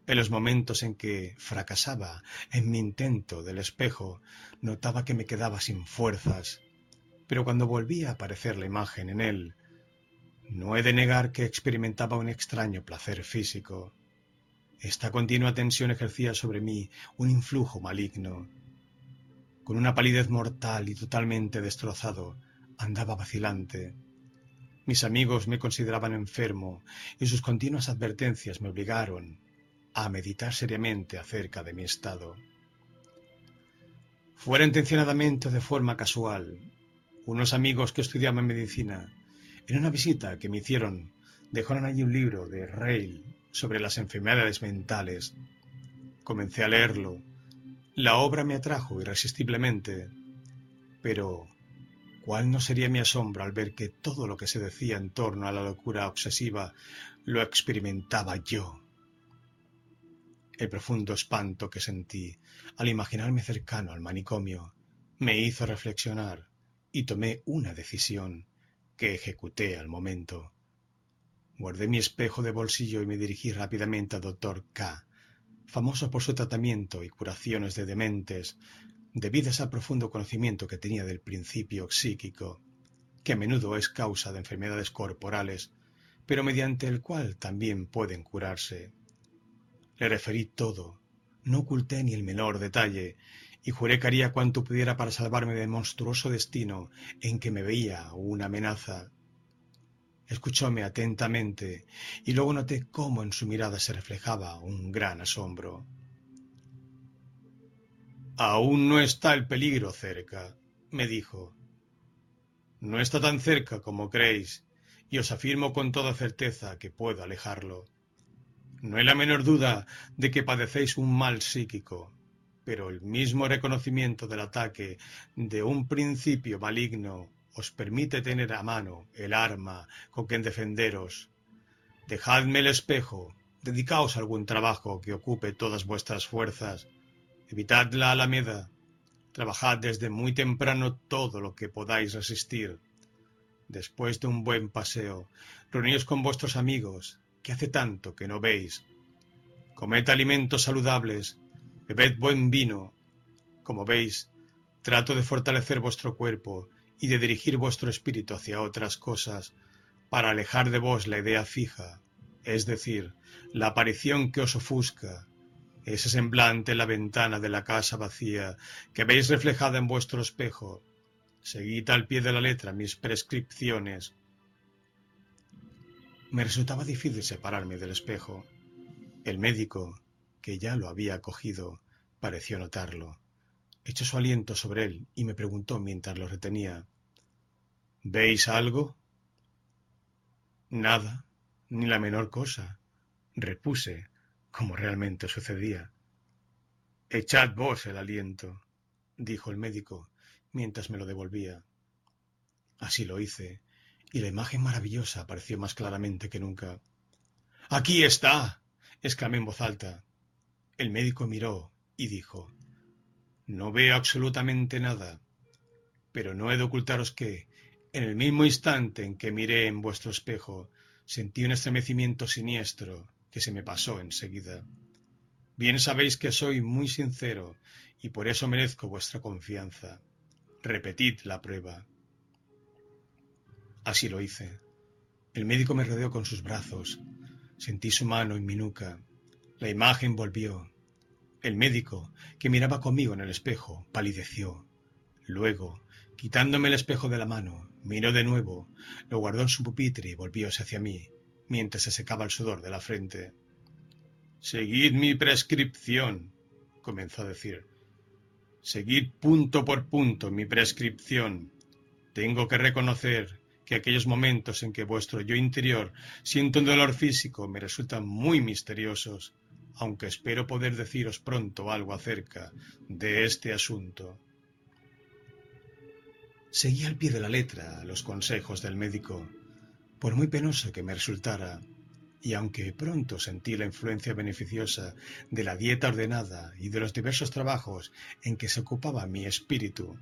En los momentos en que fracasaba en mi intento del espejo, notaba que me quedaba sin fuerzas, pero cuando volvía a aparecer la imagen en él, no he de negar que experimentaba un extraño placer físico. Esta continua tensión ejercía sobre mí un influjo maligno. Con una palidez mortal y totalmente destrozado, andaba vacilante. Mis amigos me consideraban enfermo y sus continuas advertencias me obligaron a meditar seriamente acerca de mi estado. fuera intencionadamente o de forma casual, unos amigos que estudiaban medicina, en una visita que me hicieron, dejaron allí un libro de Reil sobre las enfermedades mentales. Comencé a leerlo. La obra me atrajo irresistiblemente. Pero, ¿cuál no sería mi asombro al ver que todo lo que se decía en torno a la locura obsesiva lo experimentaba yo? El profundo espanto que sentí al imaginarme cercano al manicomio me hizo reflexionar y tomé una decisión que ejecuté al momento. Guardé mi espejo de bolsillo y me dirigí rápidamente al doctor K, famoso por su tratamiento y curaciones de dementes, debidas al profundo conocimiento que tenía del principio psíquico, que a menudo es causa de enfermedades corporales, pero mediante el cual también pueden curarse. Le referí todo, no oculté ni el menor detalle, y juré que haría cuanto pudiera para salvarme del monstruoso destino en que me veía una amenaza. Escuchóme atentamente y luego noté cómo en su mirada se reflejaba un gran asombro. Aún no está el peligro cerca, me dijo. No está tan cerca como creéis, y os afirmo con toda certeza que puedo alejarlo. No hay la menor duda de que padecéis un mal psíquico, pero el mismo reconocimiento del ataque de un principio maligno os permite tener a mano el arma con que defenderos. Dejadme el espejo, dedicaos a algún trabajo que ocupe todas vuestras fuerzas, evitad la alameda, trabajad desde muy temprano todo lo que podáis resistir. Después de un buen paseo, reuníos con vuestros amigos, que hace tanto que no veis. Comed alimentos saludables, bebed buen vino. Como veis, trato de fortalecer vuestro cuerpo y de dirigir vuestro espíritu hacia otras cosas, para alejar de vos la idea fija, es decir, la aparición que os ofusca, ese semblante en la ventana de la casa vacía que veis reflejada en vuestro espejo. Seguid al pie de la letra mis prescripciones, me resultaba difícil separarme del espejo. El médico, que ya lo había cogido, pareció notarlo. Echó su aliento sobre él y me preguntó mientras lo retenía. ¿Veis algo? Nada, ni la menor cosa, repuse, como realmente sucedía. Echad vos el aliento, dijo el médico, mientras me lo devolvía. Así lo hice, y la imagen maravillosa apareció más claramente que nunca. Aquí está. exclamé en voz alta. El médico miró y dijo No veo absolutamente nada, pero no he de ocultaros que, en el mismo instante en que miré en vuestro espejo, sentí un estremecimiento siniestro que se me pasó enseguida. Bien sabéis que soy muy sincero y por eso merezco vuestra confianza. Repetid la prueba. Así lo hice. El médico me rodeó con sus brazos. Sentí su mano en mi nuca. La imagen volvió. El médico, que miraba conmigo en el espejo, palideció. Luego, quitándome el espejo de la mano, miró de nuevo, lo guardó en su pupitre y volvióse hacia mí, mientras se secaba el sudor de la frente. Seguid mi prescripción, comenzó a decir. Seguid punto por punto mi prescripción. Tengo que reconocer que aquellos momentos en que vuestro yo interior siente un dolor físico me resultan muy misteriosos, aunque espero poder deciros pronto algo acerca de este asunto. Seguí al pie de la letra los consejos del médico, por muy penoso que me resultara, y aunque pronto sentí la influencia beneficiosa de la dieta ordenada y de los diversos trabajos en que se ocupaba mi espíritu,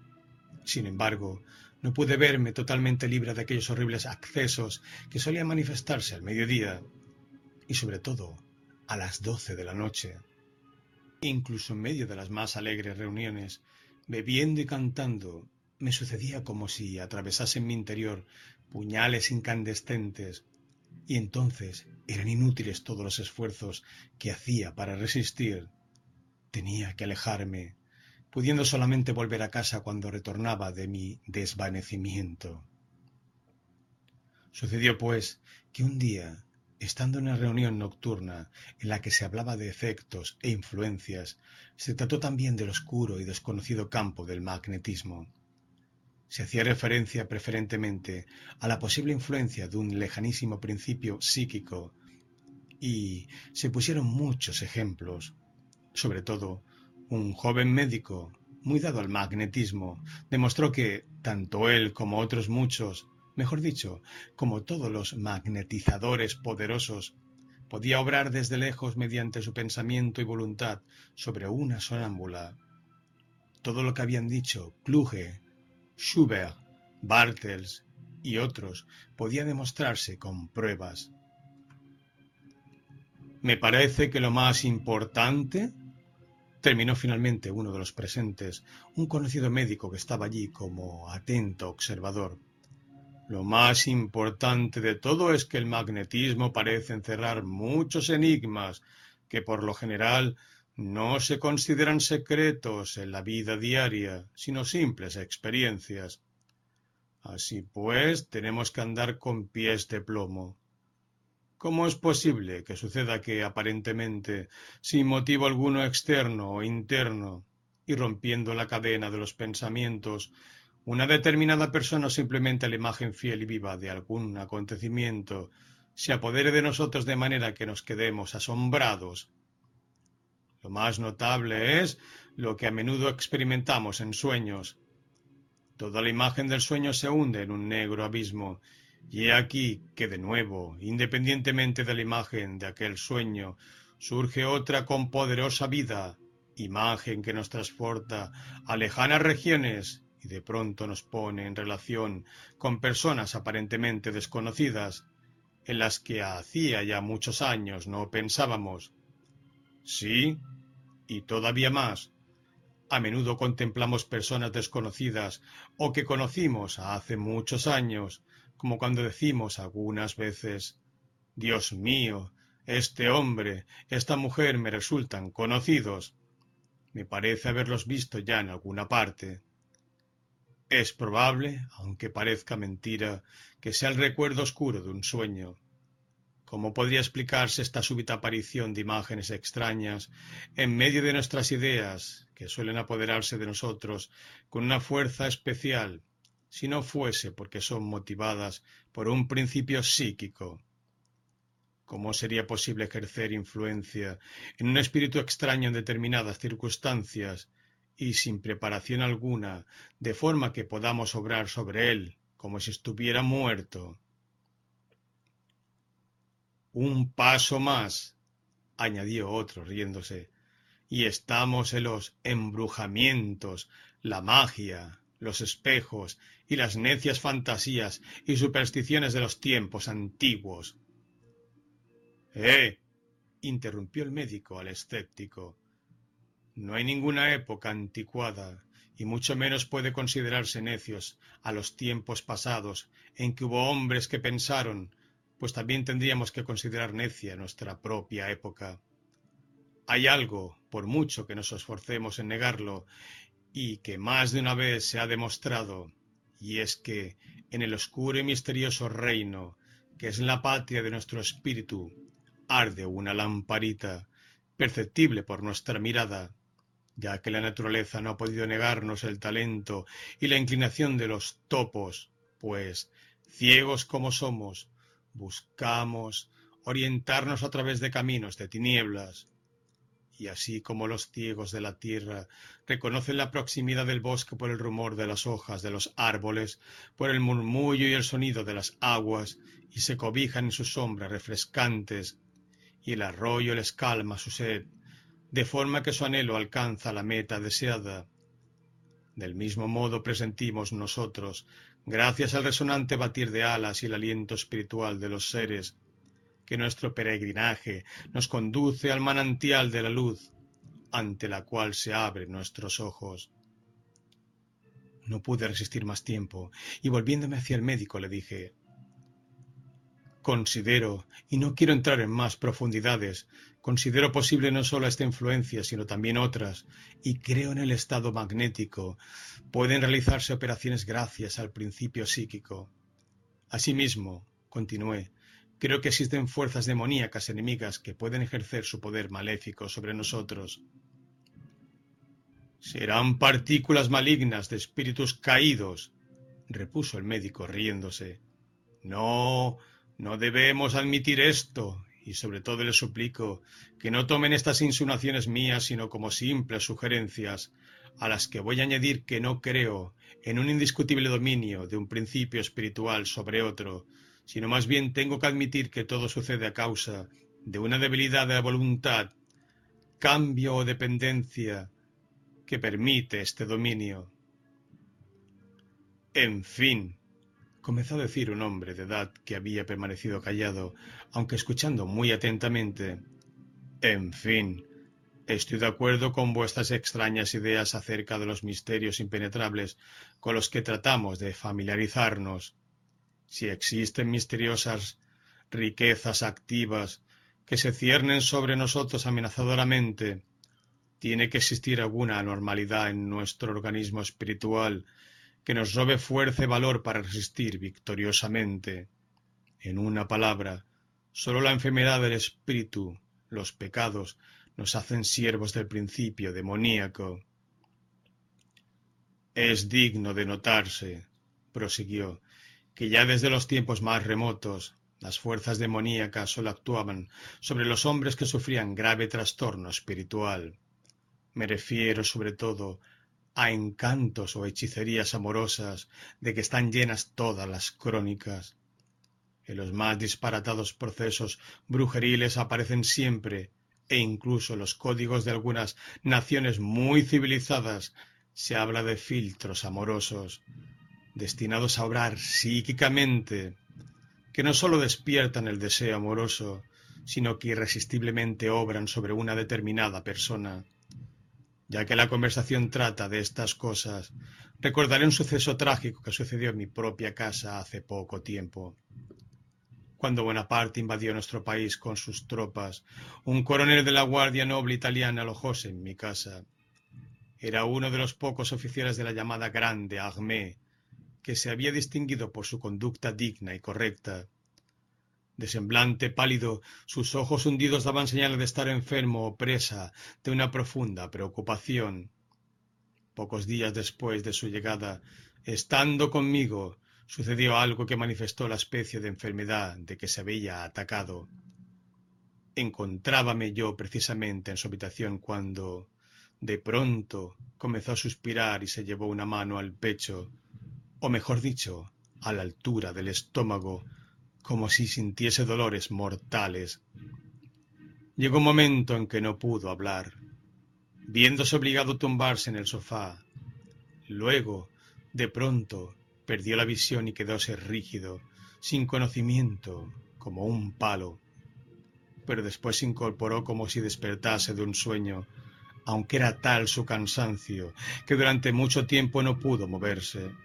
sin embargo, no pude verme totalmente libre de aquellos horribles accesos que solían manifestarse al mediodía y sobre todo a las doce de la noche. Incluso en medio de las más alegres reuniones, bebiendo y cantando, me sucedía como si atravesasen mi interior puñales incandescentes y entonces eran inútiles todos los esfuerzos que hacía para resistir. Tenía que alejarme, pudiendo solamente volver a casa cuando retornaba de mi desvanecimiento. Sucedió, pues, que un día, Estando en una reunión nocturna en la que se hablaba de efectos e influencias, se trató también del oscuro y desconocido campo del magnetismo. Se hacía referencia preferentemente a la posible influencia de un lejanísimo principio psíquico y se pusieron muchos ejemplos. Sobre todo, un joven médico muy dado al magnetismo demostró que tanto él como otros muchos mejor dicho, como todos los magnetizadores poderosos, podía obrar desde lejos mediante su pensamiento y voluntad sobre una sonámbula. Todo lo que habían dicho Kluge, Schubert, Bartels y otros podía demostrarse con pruebas. Me parece que lo más importante, terminó finalmente uno de los presentes, un conocido médico que estaba allí como atento observador. Lo más importante de todo es que el magnetismo parece encerrar muchos enigmas que por lo general no se consideran secretos en la vida diaria, sino simples experiencias. Así pues, tenemos que andar con pies de plomo. ¿Cómo es posible que suceda que, aparentemente, sin motivo alguno externo o interno, y rompiendo la cadena de los pensamientos, una determinada persona o simplemente la imagen fiel y viva de algún acontecimiento se apodere de nosotros de manera que nos quedemos asombrados. Lo más notable es lo que a menudo experimentamos en sueños. Toda la imagen del sueño se hunde en un negro abismo, y he aquí que de nuevo, independientemente de la imagen de aquel sueño, surge otra con poderosa vida, imagen que nos transporta a lejanas regiones y de pronto nos pone en relación con personas aparentemente desconocidas en las que hacía ya muchos años no pensábamos. Sí, y todavía más. A menudo contemplamos personas desconocidas o que conocimos hace muchos años, como cuando decimos algunas veces Dios mío, este hombre, esta mujer me resultan conocidos. Me parece haberlos visto ya en alguna parte. Es probable, aunque parezca mentira, que sea el recuerdo oscuro de un sueño. ¿Cómo podría explicarse esta súbita aparición de imágenes extrañas en medio de nuestras ideas, que suelen apoderarse de nosotros con una fuerza especial, si no fuese porque son motivadas por un principio psíquico? ¿Cómo sería posible ejercer influencia en un espíritu extraño en determinadas circunstancias y sin preparación alguna, de forma que podamos obrar sobre él como si estuviera muerto. Un paso más, añadió otro riéndose, y estamos en los embrujamientos, la magia, los espejos y las necias fantasías y supersticiones de los tiempos antiguos. ¡Eh! interrumpió el médico al escéptico. No hay ninguna época anticuada, y mucho menos puede considerarse necios a los tiempos pasados en que hubo hombres que pensaron, pues también tendríamos que considerar necia nuestra propia época. Hay algo, por mucho que nos esforcemos en negarlo, y que más de una vez se ha demostrado, y es que en el oscuro y misterioso reino, que es la patria de nuestro espíritu, arde una lamparita, perceptible por nuestra mirada, ya que la naturaleza no ha podido negarnos el talento y la inclinación de los topos, pues, ciegos como somos, buscamos orientarnos a través de caminos de tinieblas. Y así como los ciegos de la tierra reconocen la proximidad del bosque por el rumor de las hojas de los árboles, por el murmullo y el sonido de las aguas, y se cobijan en sus sombras refrescantes, y el arroyo les calma su sed, de forma que su anhelo alcanza la meta deseada. Del mismo modo presentimos nosotros, gracias al resonante batir de alas y el aliento espiritual de los seres, que nuestro peregrinaje nos conduce al manantial de la luz, ante la cual se abren nuestros ojos. No pude resistir más tiempo, y volviéndome hacia el médico le dije Considero, y no quiero entrar en más profundidades, considero posible no solo esta influencia, sino también otras, y creo en el estado magnético. Pueden realizarse operaciones gracias al principio psíquico. Asimismo, continué, Creo que existen fuerzas demoníacas enemigas que pueden ejercer su poder maléfico sobre nosotros. Serán partículas malignas de espíritus caídos, repuso el médico riéndose. No, no debemos admitir esto, y sobre todo les suplico que no tomen estas insinuaciones mías sino como simples sugerencias, a las que voy a añadir que no creo en un indiscutible dominio de un principio espiritual sobre otro, sino más bien tengo que admitir que todo sucede a causa de una debilidad de voluntad, cambio o dependencia que permite este dominio. En fin, comenzó a decir un hombre de edad que había permanecido callado, aunque escuchando muy atentamente. En fin, estoy de acuerdo con vuestras extrañas ideas acerca de los misterios impenetrables con los que tratamos de familiarizarnos si existen misteriosas riquezas activas que se ciernen sobre nosotros amenazadoramente, tiene que existir alguna anormalidad en nuestro organismo espiritual que nos robe fuerza y valor para resistir victoriosamente. En una palabra, sólo la enfermedad del espíritu, los pecados, nos hacen siervos del principio demoníaco. Es digno de notarse, prosiguió, que ya desde los tiempos más remotos las fuerzas demoníacas sólo actuaban sobre los hombres que sufrían grave trastorno espiritual. Me refiero sobre todo a encantos o hechicerías amorosas de que están llenas todas las crónicas. En los más disparatados procesos brujeriles aparecen siempre, e incluso los códigos de algunas naciones muy civilizadas, se habla de filtros amorosos, destinados a obrar psíquicamente, que no sólo despiertan el deseo amoroso, sino que irresistiblemente obran sobre una determinada persona. Ya que la conversación trata de estas cosas, recordaré un suceso trágico que sucedió en mi propia casa hace poco tiempo. Cuando Bonaparte invadió nuestro país con sus tropas, un coronel de la Guardia Noble italiana alojóse en mi casa. Era uno de los pocos oficiales de la llamada Grande Armée, que se había distinguido por su conducta digna y correcta. De semblante pálido, sus ojos hundidos daban señal de estar enfermo o presa de una profunda preocupación. Pocos días después de su llegada, estando conmigo, sucedió algo que manifestó la especie de enfermedad de que se había atacado. Encontrábame yo precisamente en su habitación cuando, de pronto, comenzó a suspirar y se llevó una mano al pecho, o mejor dicho, a la altura del estómago, como si sintiese dolores mortales. Llegó un momento en que no pudo hablar, viéndose obligado a tumbarse en el sofá. Luego, de pronto, perdió la visión y quedóse rígido, sin conocimiento, como un palo. Pero después se incorporó como si despertase de un sueño, aunque era tal su cansancio que durante mucho tiempo no pudo moverse.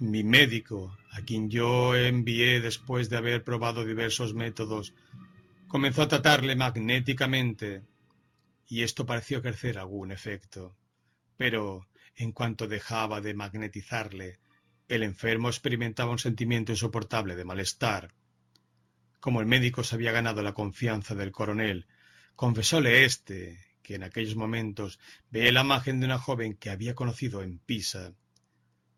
Mi médico, a quien yo envié después de haber probado diversos métodos, comenzó a tratarle magnéticamente y esto pareció ejercer algún efecto. Pero en cuanto dejaba de magnetizarle, el enfermo experimentaba un sentimiento insoportable de malestar. Como el médico se había ganado la confianza del coronel, confesóle éste que en aquellos momentos veía la imagen de una joven que había conocido en Pisa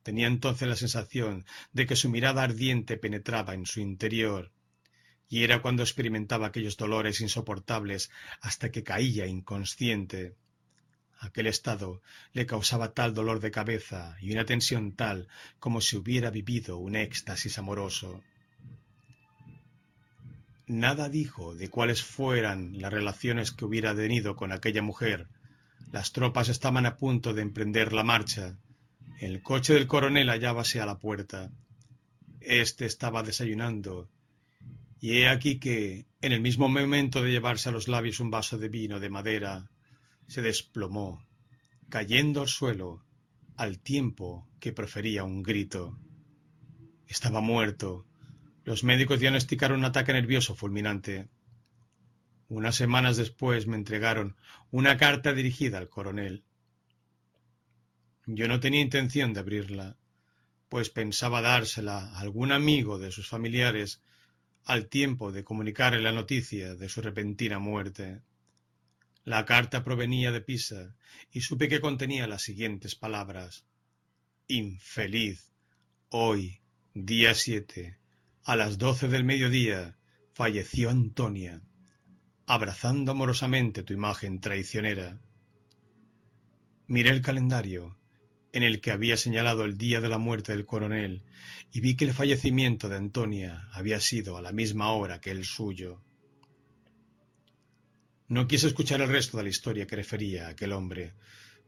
Tenía entonces la sensación de que su mirada ardiente penetraba en su interior, y era cuando experimentaba aquellos dolores insoportables hasta que caía inconsciente. Aquel estado le causaba tal dolor de cabeza y una tensión tal como si hubiera vivido un éxtasis amoroso. Nada dijo de cuáles fueran las relaciones que hubiera tenido con aquella mujer. Las tropas estaban a punto de emprender la marcha, el coche del coronel hallábase a la puerta. Este estaba desayunando, y he aquí que, en el mismo momento de llevarse a los labios un vaso de vino de madera, se desplomó, cayendo al suelo, al tiempo que profería un grito. Estaba muerto. Los médicos diagnosticaron un ataque nervioso fulminante. Unas semanas después me entregaron una carta dirigida al coronel. Yo no tenía intención de abrirla, pues pensaba dársela a algún amigo de sus familiares al tiempo de comunicarle la noticia de su repentina muerte. La carta provenía de Pisa y supe que contenía las siguientes palabras. Infeliz. Hoy, día siete, a las doce del mediodía, falleció Antonia, abrazando amorosamente tu imagen traicionera. Miré el calendario en el que había señalado el día de la muerte del coronel y vi que el fallecimiento de Antonia había sido a la misma hora que el suyo. No quise escuchar el resto de la historia que refería a aquel hombre,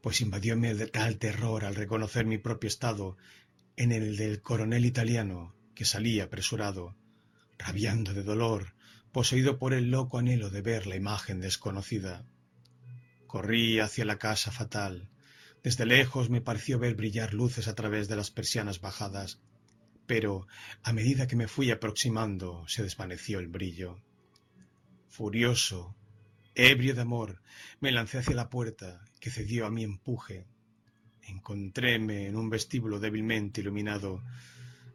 pues invadióme tal terror al reconocer mi propio estado en el del coronel italiano que salía apresurado, rabiando de dolor, poseído por el loco anhelo de ver la imagen desconocida. Corrí hacia la casa fatal, desde lejos me pareció ver brillar luces a través de las persianas bajadas, pero a medida que me fui aproximando se desvaneció el brillo. Furioso, ebrio de amor, me lancé hacia la puerta, que cedió a mi empuje. Encontréme en un vestíbulo débilmente iluminado.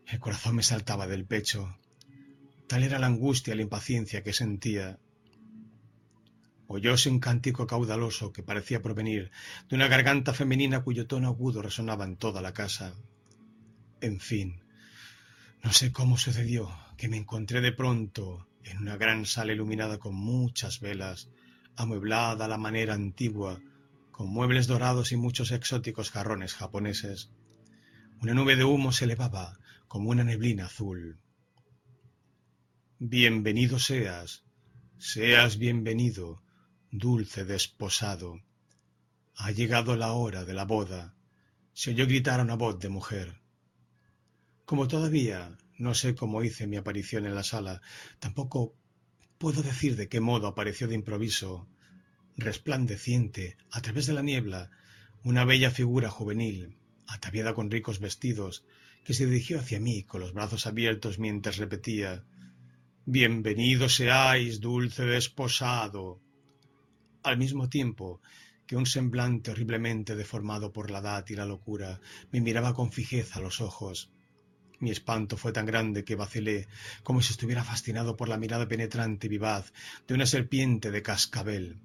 El corazón me saltaba del pecho. Tal era la angustia y la impaciencia que sentía oyóse un cántico caudaloso que parecía provenir de una garganta femenina cuyo tono agudo resonaba en toda la casa. En fin, no sé cómo sucedió que me encontré de pronto en una gran sala iluminada con muchas velas, amueblada a la manera antigua, con muebles dorados y muchos exóticos jarrones japoneses. Una nube de humo se elevaba como una neblina azul. Bienvenido seas, seas bienvenido, dulce desposado. Ha llegado la hora de la boda. Se oyó gritar una voz de mujer. Como todavía no sé cómo hice mi aparición en la sala, tampoco puedo decir de qué modo apareció de improviso, resplandeciente, a través de la niebla, una bella figura juvenil, ataviada con ricos vestidos, que se dirigió hacia mí con los brazos abiertos mientras repetía Bienvenido seáis, dulce desposado al mismo tiempo que un semblante horriblemente deformado por la edad y la locura me miraba con fijeza a los ojos. Mi espanto fue tan grande que vacilé, como si estuviera fascinado por la mirada penetrante y vivaz de una serpiente de cascabel.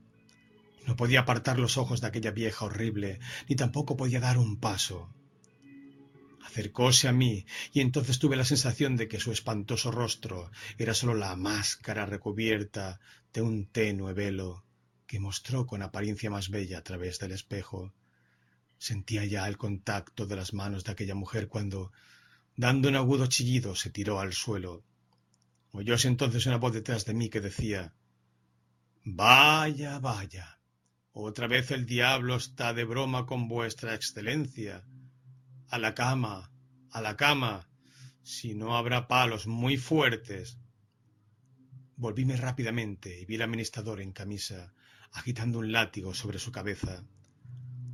No podía apartar los ojos de aquella vieja horrible, ni tampoco podía dar un paso. Acercóse a mí, y entonces tuve la sensación de que su espantoso rostro era sólo la máscara recubierta de un tenue velo que mostró con apariencia más bella a través del espejo. Sentía ya el contacto de las manos de aquella mujer cuando, dando un agudo chillido, se tiró al suelo. Oyóse entonces una voz detrás de mí que decía Vaya, vaya. Otra vez el diablo está de broma con vuestra excelencia. A la cama, a la cama, si no habrá palos muy fuertes. Volvíme rápidamente y vi al administrador en camisa, agitando un látigo sobre su cabeza.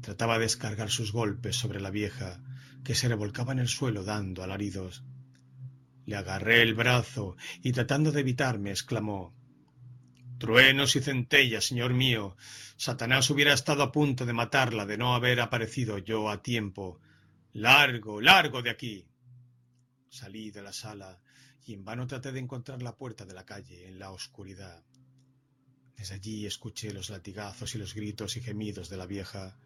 Trataba de descargar sus golpes sobre la vieja, que se revolcaba en el suelo dando alaridos. Le agarré el brazo y tratando de evitarme, exclamó Truenos y centellas, señor mío. Satanás hubiera estado a punto de matarla de no haber aparecido yo a tiempo. Largo, largo de aquí. Salí de la sala y en vano traté de encontrar la puerta de la calle en la oscuridad. Desde allí escuché los latigazos y los gritos y gemidos de la vieja.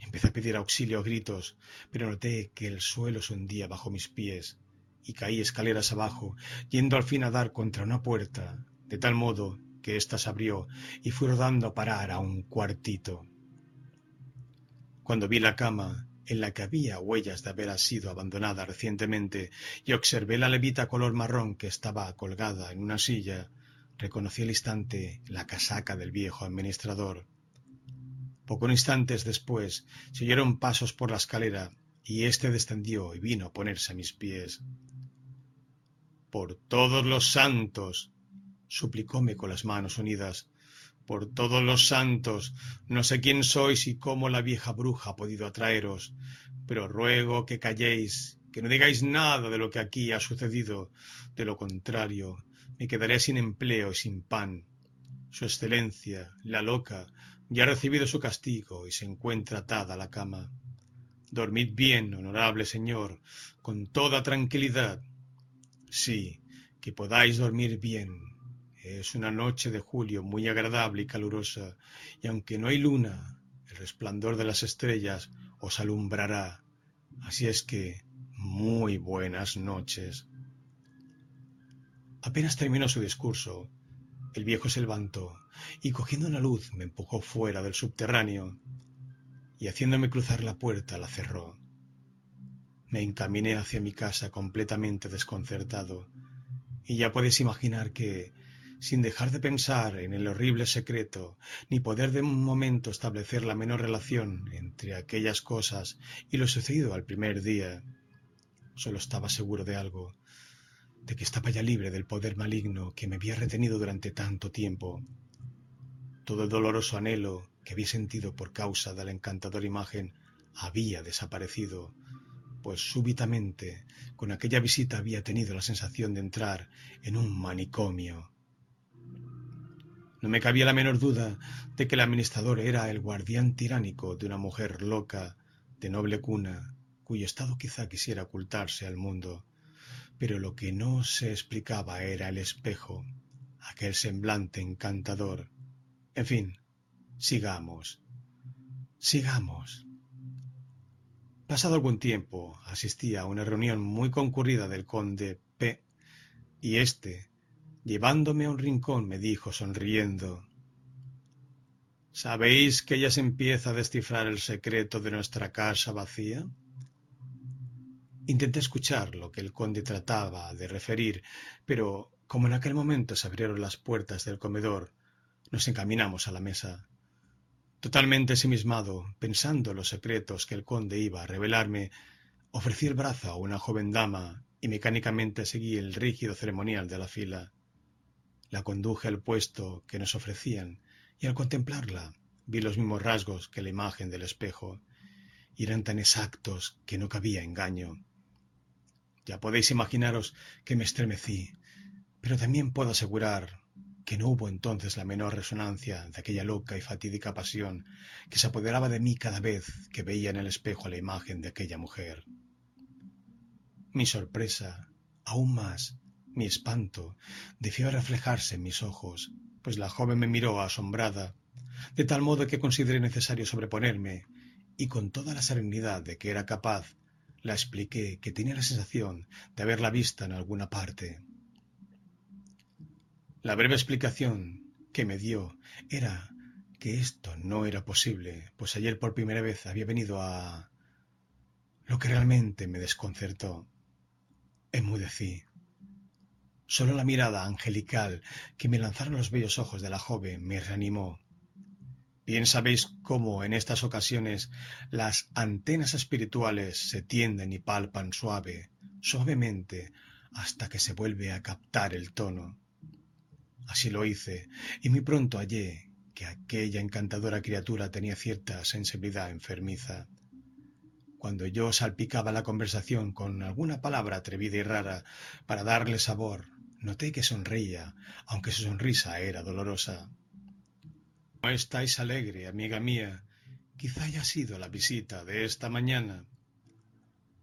Empecé a pedir auxilio a gritos, pero noté que el suelo se hundía bajo mis pies y caí escaleras abajo, yendo al fin a dar contra una puerta, de tal modo que ésta se abrió y fui rodando a parar a un cuartito. Cuando vi la cama, en la que había huellas de haber sido abandonada recientemente, y observé la levita color marrón que estaba colgada en una silla, reconocí al instante la casaca del viejo administrador. Pocos instantes después se oyeron pasos por la escalera y éste descendió y vino a ponerse a mis pies. Por todos los santos, suplicóme con las manos unidas, por todos los santos, no sé quién sois y cómo la vieja bruja ha podido atraeros, pero ruego que calléis, que no digáis nada de lo que aquí ha sucedido, de lo contrario, me quedaré sin empleo y sin pan. Su excelencia, la loca, ya ha recibido su castigo y se encuentra atada a la cama. Dormid bien, honorable señor, con toda tranquilidad. Sí, que podáis dormir bien. Es una noche de julio muy agradable y calurosa, y aunque no hay luna, el resplandor de las estrellas os alumbrará. Así es que, muy buenas noches. Apenas terminó su discurso, el viejo se levantó y cogiendo una luz me empujó fuera del subterráneo y haciéndome cruzar la puerta la cerró. Me encaminé hacia mi casa completamente desconcertado y ya puedes imaginar que, sin dejar de pensar en el horrible secreto, ni poder de un momento establecer la menor relación entre aquellas cosas y lo sucedido al primer día, solo estaba seguro de algo, de que estaba ya libre del poder maligno que me había retenido durante tanto tiempo. Todo el doloroso anhelo que había sentido por causa de la encantadora imagen había desaparecido, pues súbitamente con aquella visita había tenido la sensación de entrar en un manicomio. No me cabía la menor duda de que el administrador era el guardián tiránico de una mujer loca, de noble cuna, cuyo estado quizá quisiera ocultarse al mundo. Pero lo que no se explicaba era el espejo, aquel semblante encantador. En fin, sigamos. Sigamos. Pasado algún tiempo, asistí a una reunión muy concurrida del conde P. y éste, llevándome a un rincón, me dijo sonriendo ¿Sabéis que ya se empieza a descifrar el secreto de nuestra casa vacía? Intenté escuchar lo que el conde trataba de referir, pero como en aquel momento se abrieron las puertas del comedor, nos encaminamos a la mesa. Totalmente ensimismado, pensando en los secretos que el conde iba a revelarme, ofrecí el brazo a una joven dama y mecánicamente seguí el rígido ceremonial de la fila. La conduje al puesto que nos ofrecían y al contemplarla vi los mismos rasgos que la imagen del espejo y eran tan exactos que no cabía engaño. Ya podéis imaginaros que me estremecí, pero también puedo asegurar que no hubo entonces la menor resonancia de aquella loca y fatídica pasión que se apoderaba de mí cada vez que veía en el espejo la imagen de aquella mujer. Mi sorpresa, aún más, mi espanto, debió reflejarse en mis ojos, pues la joven me miró asombrada, de tal modo que consideré necesario sobreponerme, y con toda la serenidad de que era capaz, la expliqué que tenía la sensación de haberla vista en alguna parte. La breve explicación que me dio era que esto no era posible, pues ayer por primera vez había venido a... Lo que realmente me desconcertó. Enmudecí. Solo la mirada angelical que me lanzaron los bellos ojos de la joven me reanimó. Bien sabéis cómo en estas ocasiones las antenas espirituales se tienden y palpan suave, suavemente, hasta que se vuelve a captar el tono. Así lo hice, y muy pronto hallé que aquella encantadora criatura tenía cierta sensibilidad enfermiza. Cuando yo salpicaba la conversación con alguna palabra atrevida y rara para darle sabor, noté que sonreía, aunque su sonrisa era dolorosa. ¿No estáis alegre, amiga mía? Quizá haya sido la visita de esta mañana.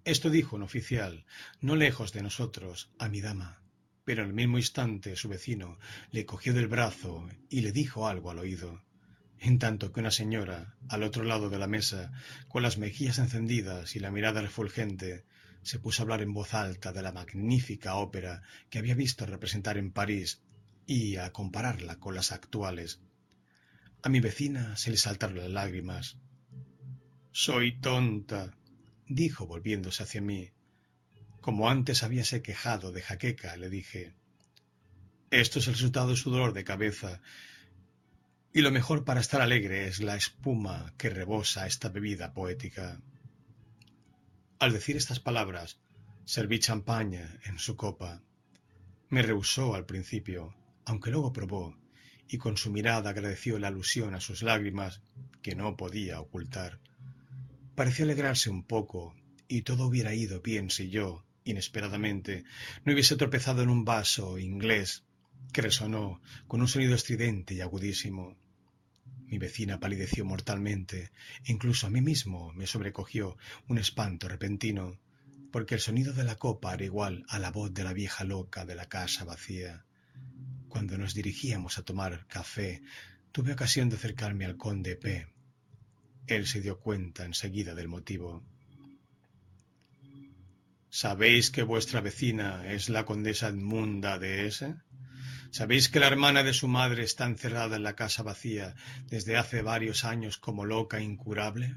Esto dijo un oficial, no lejos de nosotros, a mi dama pero en el mismo instante su vecino le cogió del brazo y le dijo algo al oído, en tanto que una señora, al otro lado de la mesa, con las mejillas encendidas y la mirada refulgente, se puso a hablar en voz alta de la magnífica ópera que había visto representar en París y a compararla con las actuales. A mi vecina se le saltaron las lágrimas. Soy tonta, dijo volviéndose hacia mí. Como antes habíase quejado de jaqueca, le dije, esto es el resultado de su dolor de cabeza, y lo mejor para estar alegre es la espuma que rebosa esta bebida poética. Al decir estas palabras, serví champaña en su copa. Me rehusó al principio, aunque luego probó, y con su mirada agradeció la alusión a sus lágrimas, que no podía ocultar. Pareció alegrarse un poco, y todo hubiera ido bien si yo, inesperadamente, no hubiese tropezado en un vaso inglés que resonó con un sonido estridente y agudísimo. Mi vecina palideció mortalmente, e incluso a mí mismo me sobrecogió un espanto repentino. porque el sonido de la copa era igual a la voz de la vieja loca de la casa vacía. Cuando nos dirigíamos a tomar café, tuve ocasión de acercarme al conde P. Él se dio cuenta enseguida del motivo. ¿Sabéis que vuestra vecina es la condesa Edmunda de S? ¿Sabéis que la hermana de su madre está encerrada en la casa vacía desde hace varios años como loca incurable?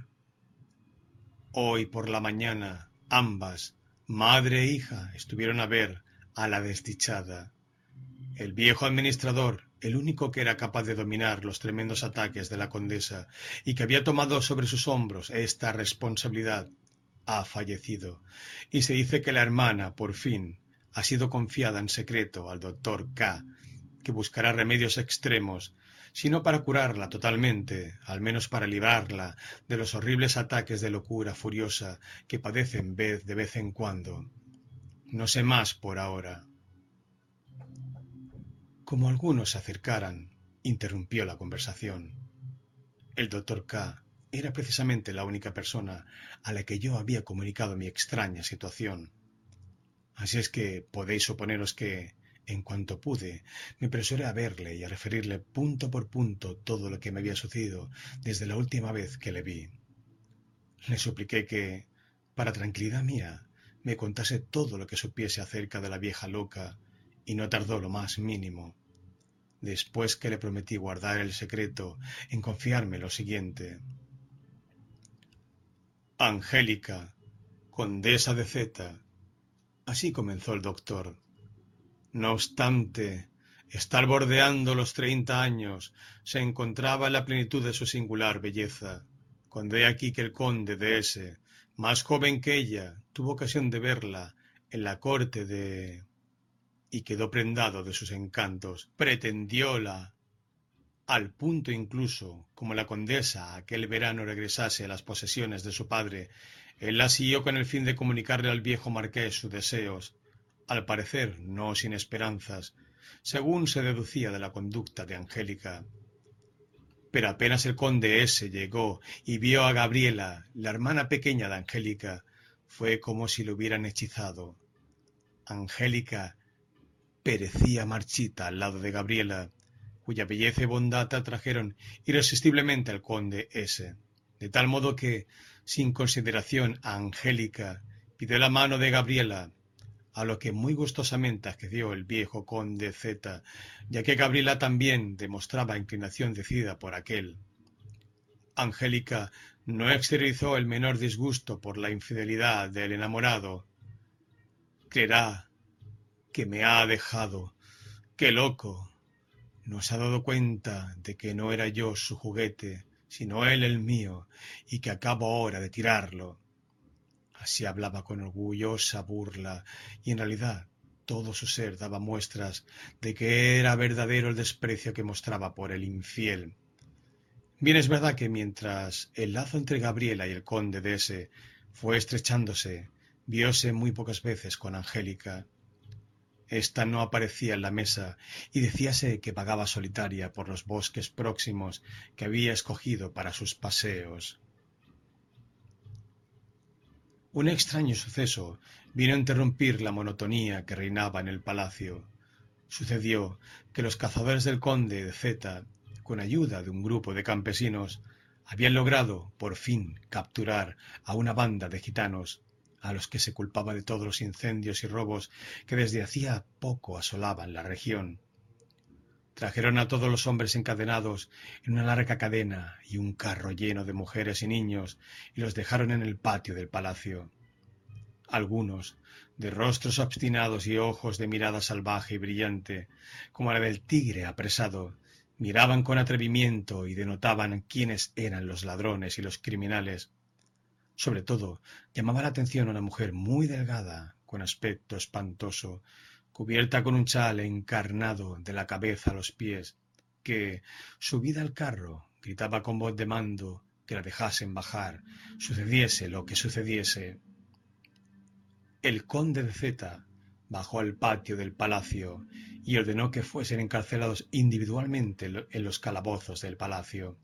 Hoy por la mañana ambas, madre e hija, estuvieron a ver a la desdichada. El viejo administrador, el único que era capaz de dominar los tremendos ataques de la condesa y que había tomado sobre sus hombros esta responsabilidad, ha fallecido, y se dice que la hermana, por fin, ha sido confiada en secreto al doctor K, que buscará remedios extremos, sino para curarla totalmente, al menos para librarla de los horribles ataques de locura furiosa que padecen vez de vez en cuando. No sé más por ahora. Como algunos se acercaran, interrumpió la conversación. El doctor K era precisamente la única persona a la que yo había comunicado mi extraña situación. Así es que podéis suponeros que, en cuanto pude, me apresuré a verle y a referirle punto por punto todo lo que me había sucedido desde la última vez que le vi. Le supliqué que, para tranquilidad mía, me contase todo lo que supiese acerca de la vieja loca, y no tardó lo más mínimo. Después que le prometí guardar el secreto, en confiarme lo siguiente. Angélica, condesa de Z. Así comenzó el doctor. No obstante, estar bordeando los treinta años, se encontraba en la plenitud de su singular belleza, cuando he aquí que el conde de S., más joven que ella, tuvo ocasión de verla en la corte de... y quedó prendado de sus encantos, pretendióla, al punto incluso, como la condesa aquel verano regresase a las posesiones de su padre, él la siguió con el fin de comunicarle al viejo marqués sus deseos, al parecer no sin esperanzas, según se deducía de la conducta de Angélica. Pero apenas el conde ese llegó y vio a Gabriela, la hermana pequeña de Angélica, fue como si lo hubieran hechizado. Angélica perecía marchita al lado de Gabriela, cuya belleza y bondad atrajeron irresistiblemente al conde ese, de tal modo que, sin consideración a Angélica, pidió la mano de Gabriela, a lo que muy gustosamente accedió el viejo conde Z, ya que Gabriela también demostraba inclinación decidida por aquel. Angélica no exteriorizó el menor disgusto por la infidelidad del enamorado. Creerá que me ha dejado. ¡Qué loco! No se ha dado cuenta de que no era yo su juguete, sino él el mío, y que acabo ahora de tirarlo. Así hablaba con orgullosa burla, y en realidad todo su ser daba muestras de que era verdadero el desprecio que mostraba por el infiel. Bien es verdad que mientras el lazo entre Gabriela y el conde de ese fue estrechándose, vióse muy pocas veces con Angélica. Esta no aparecía en la mesa y decíase que vagaba solitaria por los bosques próximos que había escogido para sus paseos. Un extraño suceso vino a interrumpir la monotonía que reinaba en el palacio. Sucedió que los cazadores del conde de Z, con ayuda de un grupo de campesinos, habían logrado, por fin, capturar a una banda de gitanos, a los que se culpaba de todos los incendios y robos que desde hacía poco asolaban la región. Trajeron a todos los hombres encadenados en una larga cadena y un carro lleno de mujeres y niños y los dejaron en el patio del palacio. Algunos, de rostros obstinados y ojos de mirada salvaje y brillante, como la del tigre apresado, miraban con atrevimiento y denotaban quiénes eran los ladrones y los criminales. Sobre todo, llamaba la atención una mujer muy delgada, con aspecto espantoso, cubierta con un chal encarnado de la cabeza a los pies, que, subida al carro, gritaba con voz de mando que la dejasen bajar, sucediese lo que sucediese. El conde de Z bajó al patio del palacio y ordenó que fuesen encarcelados individualmente en los calabozos del palacio.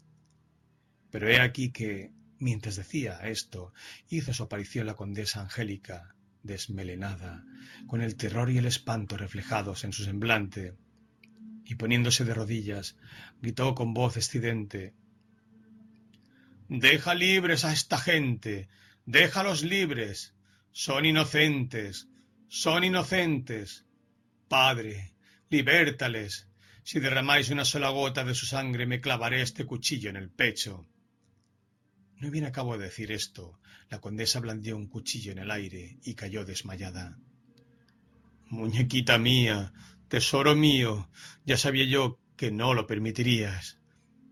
Pero he aquí que, mientras decía esto, hizo su aparición la condesa Angélica, desmelenada, con el terror y el espanto reflejados en su semblante, y poniéndose de rodillas, gritó con voz estridente Deja libres a esta gente, déjalos libres. Son inocentes, son inocentes. Padre, libértales. Si derramáis una sola gota de su sangre, me clavaré este cuchillo en el pecho. No bien acabo de decir esto, la condesa blandió un cuchillo en el aire y cayó desmayada. Muñequita mía, tesoro mío, ya sabía yo que no lo permitirías,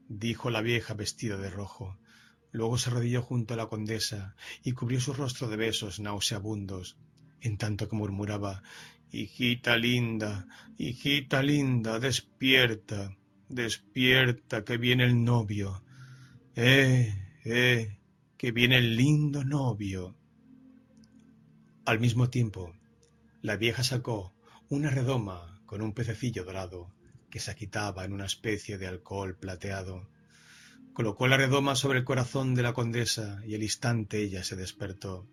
dijo la vieja vestida de rojo. Luego se arrodilló junto a la condesa y cubrió su rostro de besos nauseabundos, en tanto que murmuraba Hijita linda, hijita linda, despierta, despierta, que viene el novio. Eh, eh, que viene el lindo novio. Al mismo tiempo, la vieja sacó una redoma con un pececillo dorado que se agitaba en una especie de alcohol plateado. Colocó la redoma sobre el corazón de la condesa y al instante ella se despertó.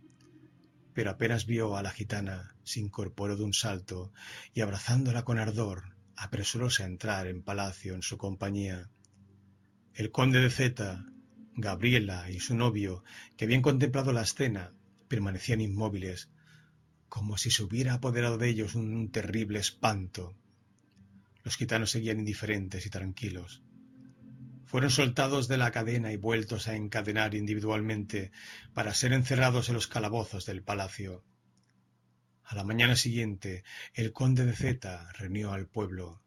Pero apenas vio a la gitana, se incorporó de un salto y abrazándola con ardor, apresuróse a entrar en palacio en su compañía. El conde de Zeta Gabriela y su novio, que habían contemplado la escena, permanecían inmóviles, como si se hubiera apoderado de ellos un terrible espanto. Los gitanos seguían indiferentes y tranquilos. Fueron soltados de la cadena y vueltos a encadenar individualmente para ser encerrados en los calabozos del palacio. A la mañana siguiente, el conde de Zeta reunió al pueblo.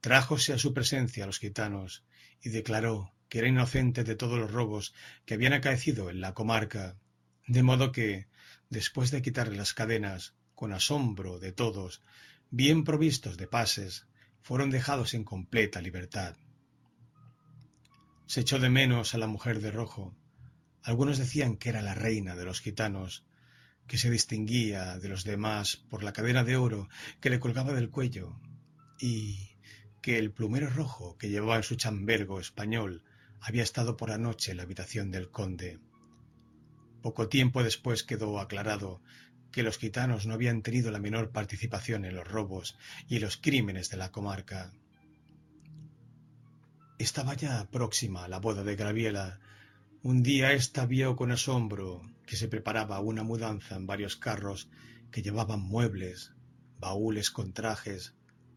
Trájose a su presencia a los gitanos y declaró que era inocente de todos los robos que habían acaecido en la comarca, de modo que, después de quitarle las cadenas, con asombro de todos, bien provistos de pases, fueron dejados en completa libertad. Se echó de menos a la mujer de rojo. Algunos decían que era la reina de los gitanos, que se distinguía de los demás por la cadena de oro que le colgaba del cuello, y que el plumero rojo que llevaba en su chambergo español había estado por la noche en la habitación del conde. Poco tiempo después quedó aclarado que los gitanos no habían tenido la menor participación en los robos y los crímenes de la comarca. Estaba ya próxima la boda de Graviela. Un día ésta vio con asombro que se preparaba una mudanza en varios carros que llevaban muebles, baúles con trajes,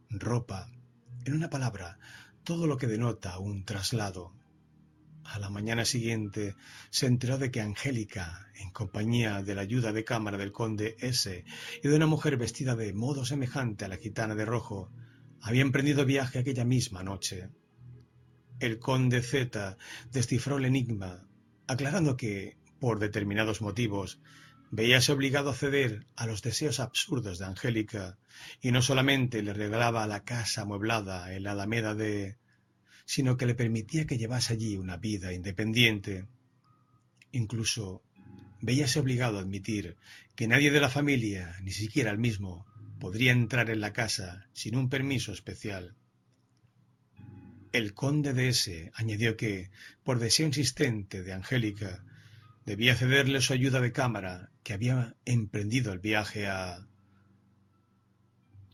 ropa, en una palabra, todo lo que denota un traslado. A la mañana siguiente se enteró de que Angélica, en compañía de la ayuda de cámara del conde S. y de una mujer vestida de modo semejante a la gitana de rojo, había emprendido viaje aquella misma noche. El conde Z descifró el enigma, aclarando que, por determinados motivos, veíase obligado a ceder a los deseos absurdos de Angélica, y no solamente le regalaba la casa amueblada en la alameda de sino que le permitía que llevase allí una vida independiente. Incluso veíase obligado a admitir que nadie de la familia, ni siquiera el mismo, podría entrar en la casa sin un permiso especial. El conde de S. añadió que, por deseo insistente de Angélica, debía cederle su ayuda de cámara, que había emprendido el viaje a...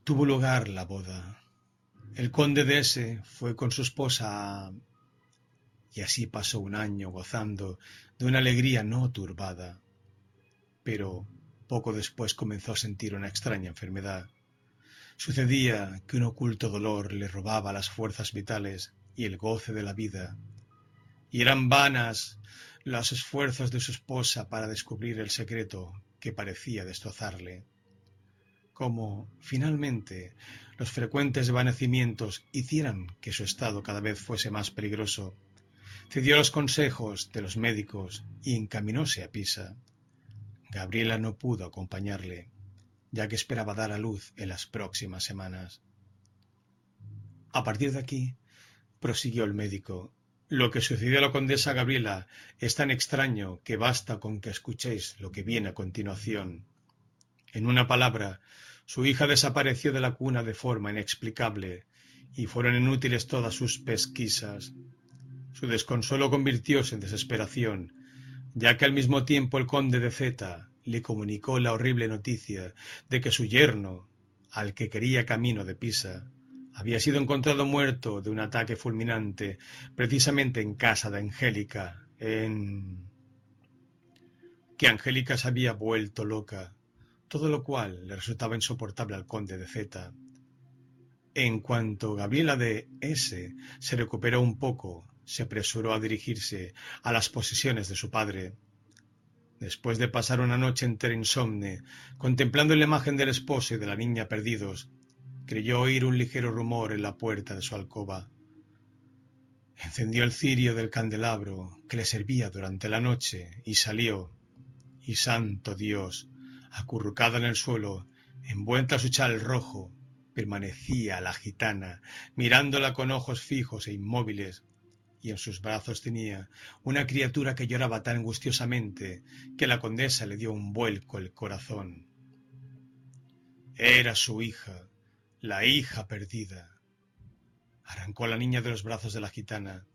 Tuvo lugar la boda. El conde de S. fue con su esposa y así pasó un año gozando de una alegría no turbada. Pero poco después comenzó a sentir una extraña enfermedad. Sucedía que un oculto dolor le robaba las fuerzas vitales y el goce de la vida, y eran vanas los esfuerzos de su esposa para descubrir el secreto que parecía destrozarle. Como, finalmente, los frecuentes desvanecimientos hicieran que su estado cada vez fuese más peligroso, cedió los consejos de los médicos y encaminóse a Pisa. Gabriela no pudo acompañarle, ya que esperaba dar a luz en las próximas semanas. A partir de aquí, prosiguió el médico, lo que sucedió a la condesa Gabriela es tan extraño que basta con que escuchéis lo que viene a continuación. En una palabra, su hija desapareció de la cuna de forma inexplicable y fueron inútiles todas sus pesquisas. Su desconsuelo convirtióse en desesperación, ya que al mismo tiempo el conde de Zeta le comunicó la horrible noticia de que su yerno, al que quería camino de Pisa, había sido encontrado muerto de un ataque fulminante precisamente en casa de Angélica, en... que Angélica se había vuelto loca, todo lo cual le resultaba insoportable al conde de Z. En cuanto Gabriela de S se recuperó un poco, se apresuró a dirigirse a las posesiones de su padre. Después de pasar una noche entera insomne, contemplando la imagen del esposo y de la niña perdidos, creyó oír un ligero rumor en la puerta de su alcoba. Encendió el cirio del candelabro que le servía durante la noche y salió. Y santo Dios, acurrucada en el suelo, envuelta su chal rojo, permanecía la gitana, mirándola con ojos fijos e inmóviles, y en sus brazos tenía una criatura que lloraba tan angustiosamente que la condesa le dio un vuelco el corazón. Era su hija, la hija perdida. Arrancó a la niña de los brazos de la gitana,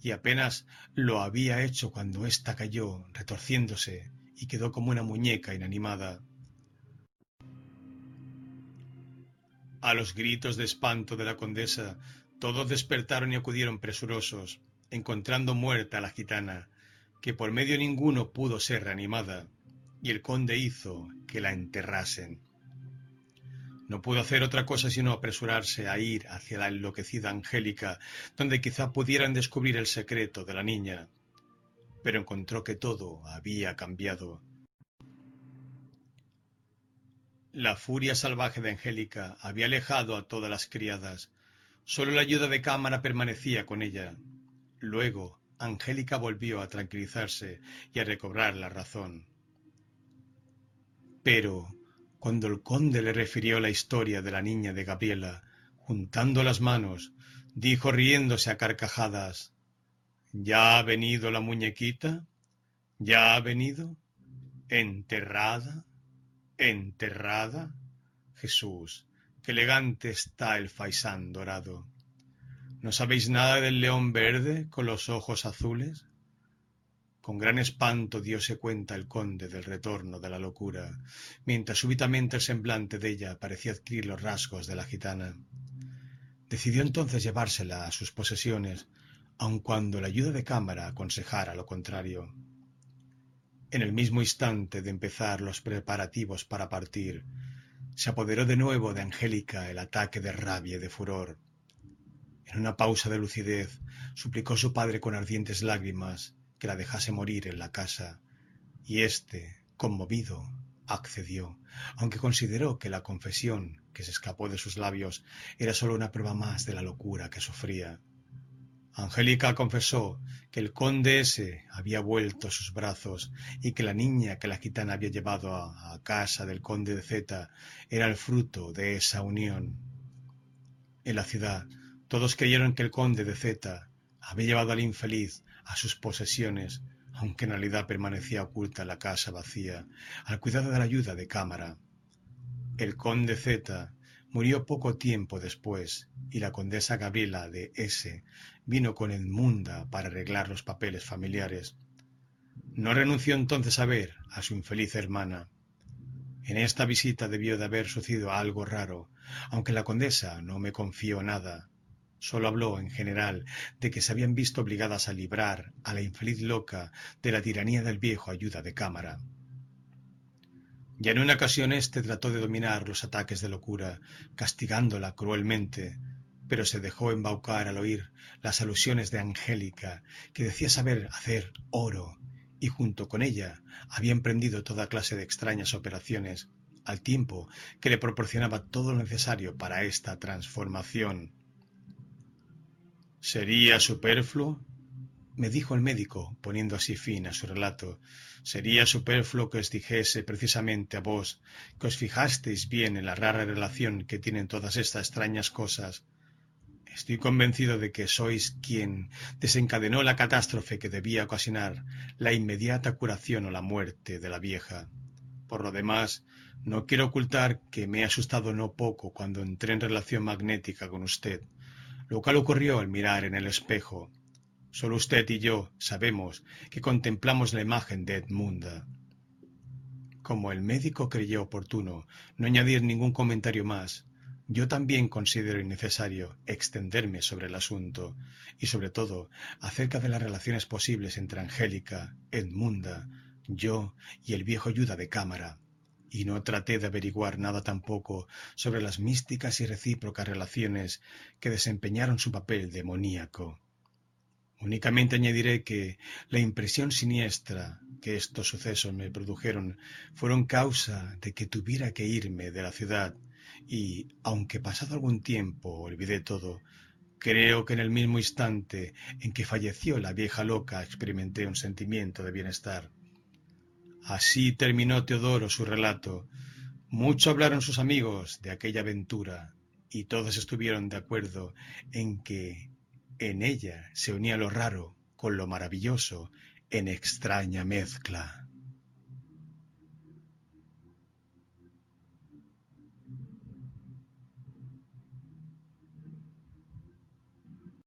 y apenas lo había hecho cuando ésta cayó, retorciéndose, y quedó como una muñeca inanimada. A los gritos de espanto de la condesa todos despertaron y acudieron presurosos, encontrando muerta a la gitana, que por medio ninguno pudo ser reanimada, y el conde hizo que la enterrasen. No pudo hacer otra cosa sino apresurarse a ir hacia la enloquecida Angélica, donde quizá pudieran descubrir el secreto de la niña. Pero encontró que todo había cambiado. La furia salvaje de Angélica había alejado a todas las criadas, Solo la ayuda de cámara permanecía con ella. Luego, Angélica volvió a tranquilizarse y a recobrar la razón. Pero, cuando el conde le refirió la historia de la niña de Gabriela, juntando las manos, dijo riéndose a carcajadas ¿Ya ha venido la muñequita? ¿Ya ha venido? ¿Enterrada? ¿Enterrada? Jesús, Qué elegante está el faisán dorado. ¿No sabéis nada del león verde con los ojos azules? Con gran espanto diose cuenta el conde del retorno de la locura, mientras súbitamente el semblante de ella parecía adquirir los rasgos de la gitana. Decidió entonces llevársela a sus posesiones, aun cuando la ayuda de cámara aconsejara lo contrario. En el mismo instante de empezar los preparativos para partir, se apoderó de nuevo de Angélica el ataque de rabia y de furor. En una pausa de lucidez, suplicó a su padre con ardientes lágrimas que la dejase morir en la casa, y éste, conmovido, accedió, aunque consideró que la confesión que se escapó de sus labios era sólo una prueba más de la locura que sufría. Angélica confesó que el conde ese había vuelto sus brazos y que la niña que la gitana había llevado a, casa del conde de Z era el fruto de esa unión. En la ciudad todos creyeron que el conde de Z había llevado al infeliz a sus posesiones, aunque en realidad permanecía oculta la casa vacía, al cuidado de la ayuda de cámara. El conde Z murió poco tiempo después y la condesa Gabriela de S vino con Edmunda para arreglar los papeles familiares. No renunció entonces a ver a su infeliz hermana. En esta visita debió de haber sucedido algo raro, aunque la condesa no me confió nada. Solo habló en general de que se habían visto obligadas a librar a la infeliz loca de la tiranía del viejo ayuda de cámara. Ya en una ocasión éste trató de dominar los ataques de locura, castigándola cruelmente, pero se dejó embaucar al oír las alusiones de Angélica, que decía saber hacer oro, y junto con ella había emprendido toda clase de extrañas operaciones, al tiempo que le proporcionaba todo lo necesario para esta transformación. ¿Sería superfluo? Me dijo el médico, poniendo así fin a su relato. Sería superfluo que os dijese precisamente a vos que os fijasteis bien en la rara relación que tienen todas estas extrañas cosas Estoy convencido de que sois quien desencadenó la catástrofe que debía ocasionar la inmediata curación o la muerte de la vieja. Por lo demás, no quiero ocultar que me he asustado no poco cuando entré en relación magnética con usted, lo cual ocurrió al mirar en el espejo. Solo usted y yo sabemos que contemplamos la imagen de Edmunda. como el médico creyó oportuno no añadir ningún comentario más, yo también considero innecesario extenderme sobre el asunto y sobre todo acerca de las relaciones posibles entre Angélica, Edmunda, yo y el viejo ayuda de cámara, y no traté de averiguar nada tampoco sobre las místicas y recíprocas relaciones que desempeñaron su papel demoníaco. Únicamente añadiré que la impresión siniestra que estos sucesos me produjeron fueron causa de que tuviera que irme de la ciudad y, aunque pasado algún tiempo olvidé todo, creo que en el mismo instante en que falleció la vieja loca experimenté un sentimiento de bienestar. Así terminó Teodoro su relato. Mucho hablaron sus amigos de aquella aventura y todos estuvieron de acuerdo en que en ella se unía lo raro con lo maravilloso en extraña mezcla.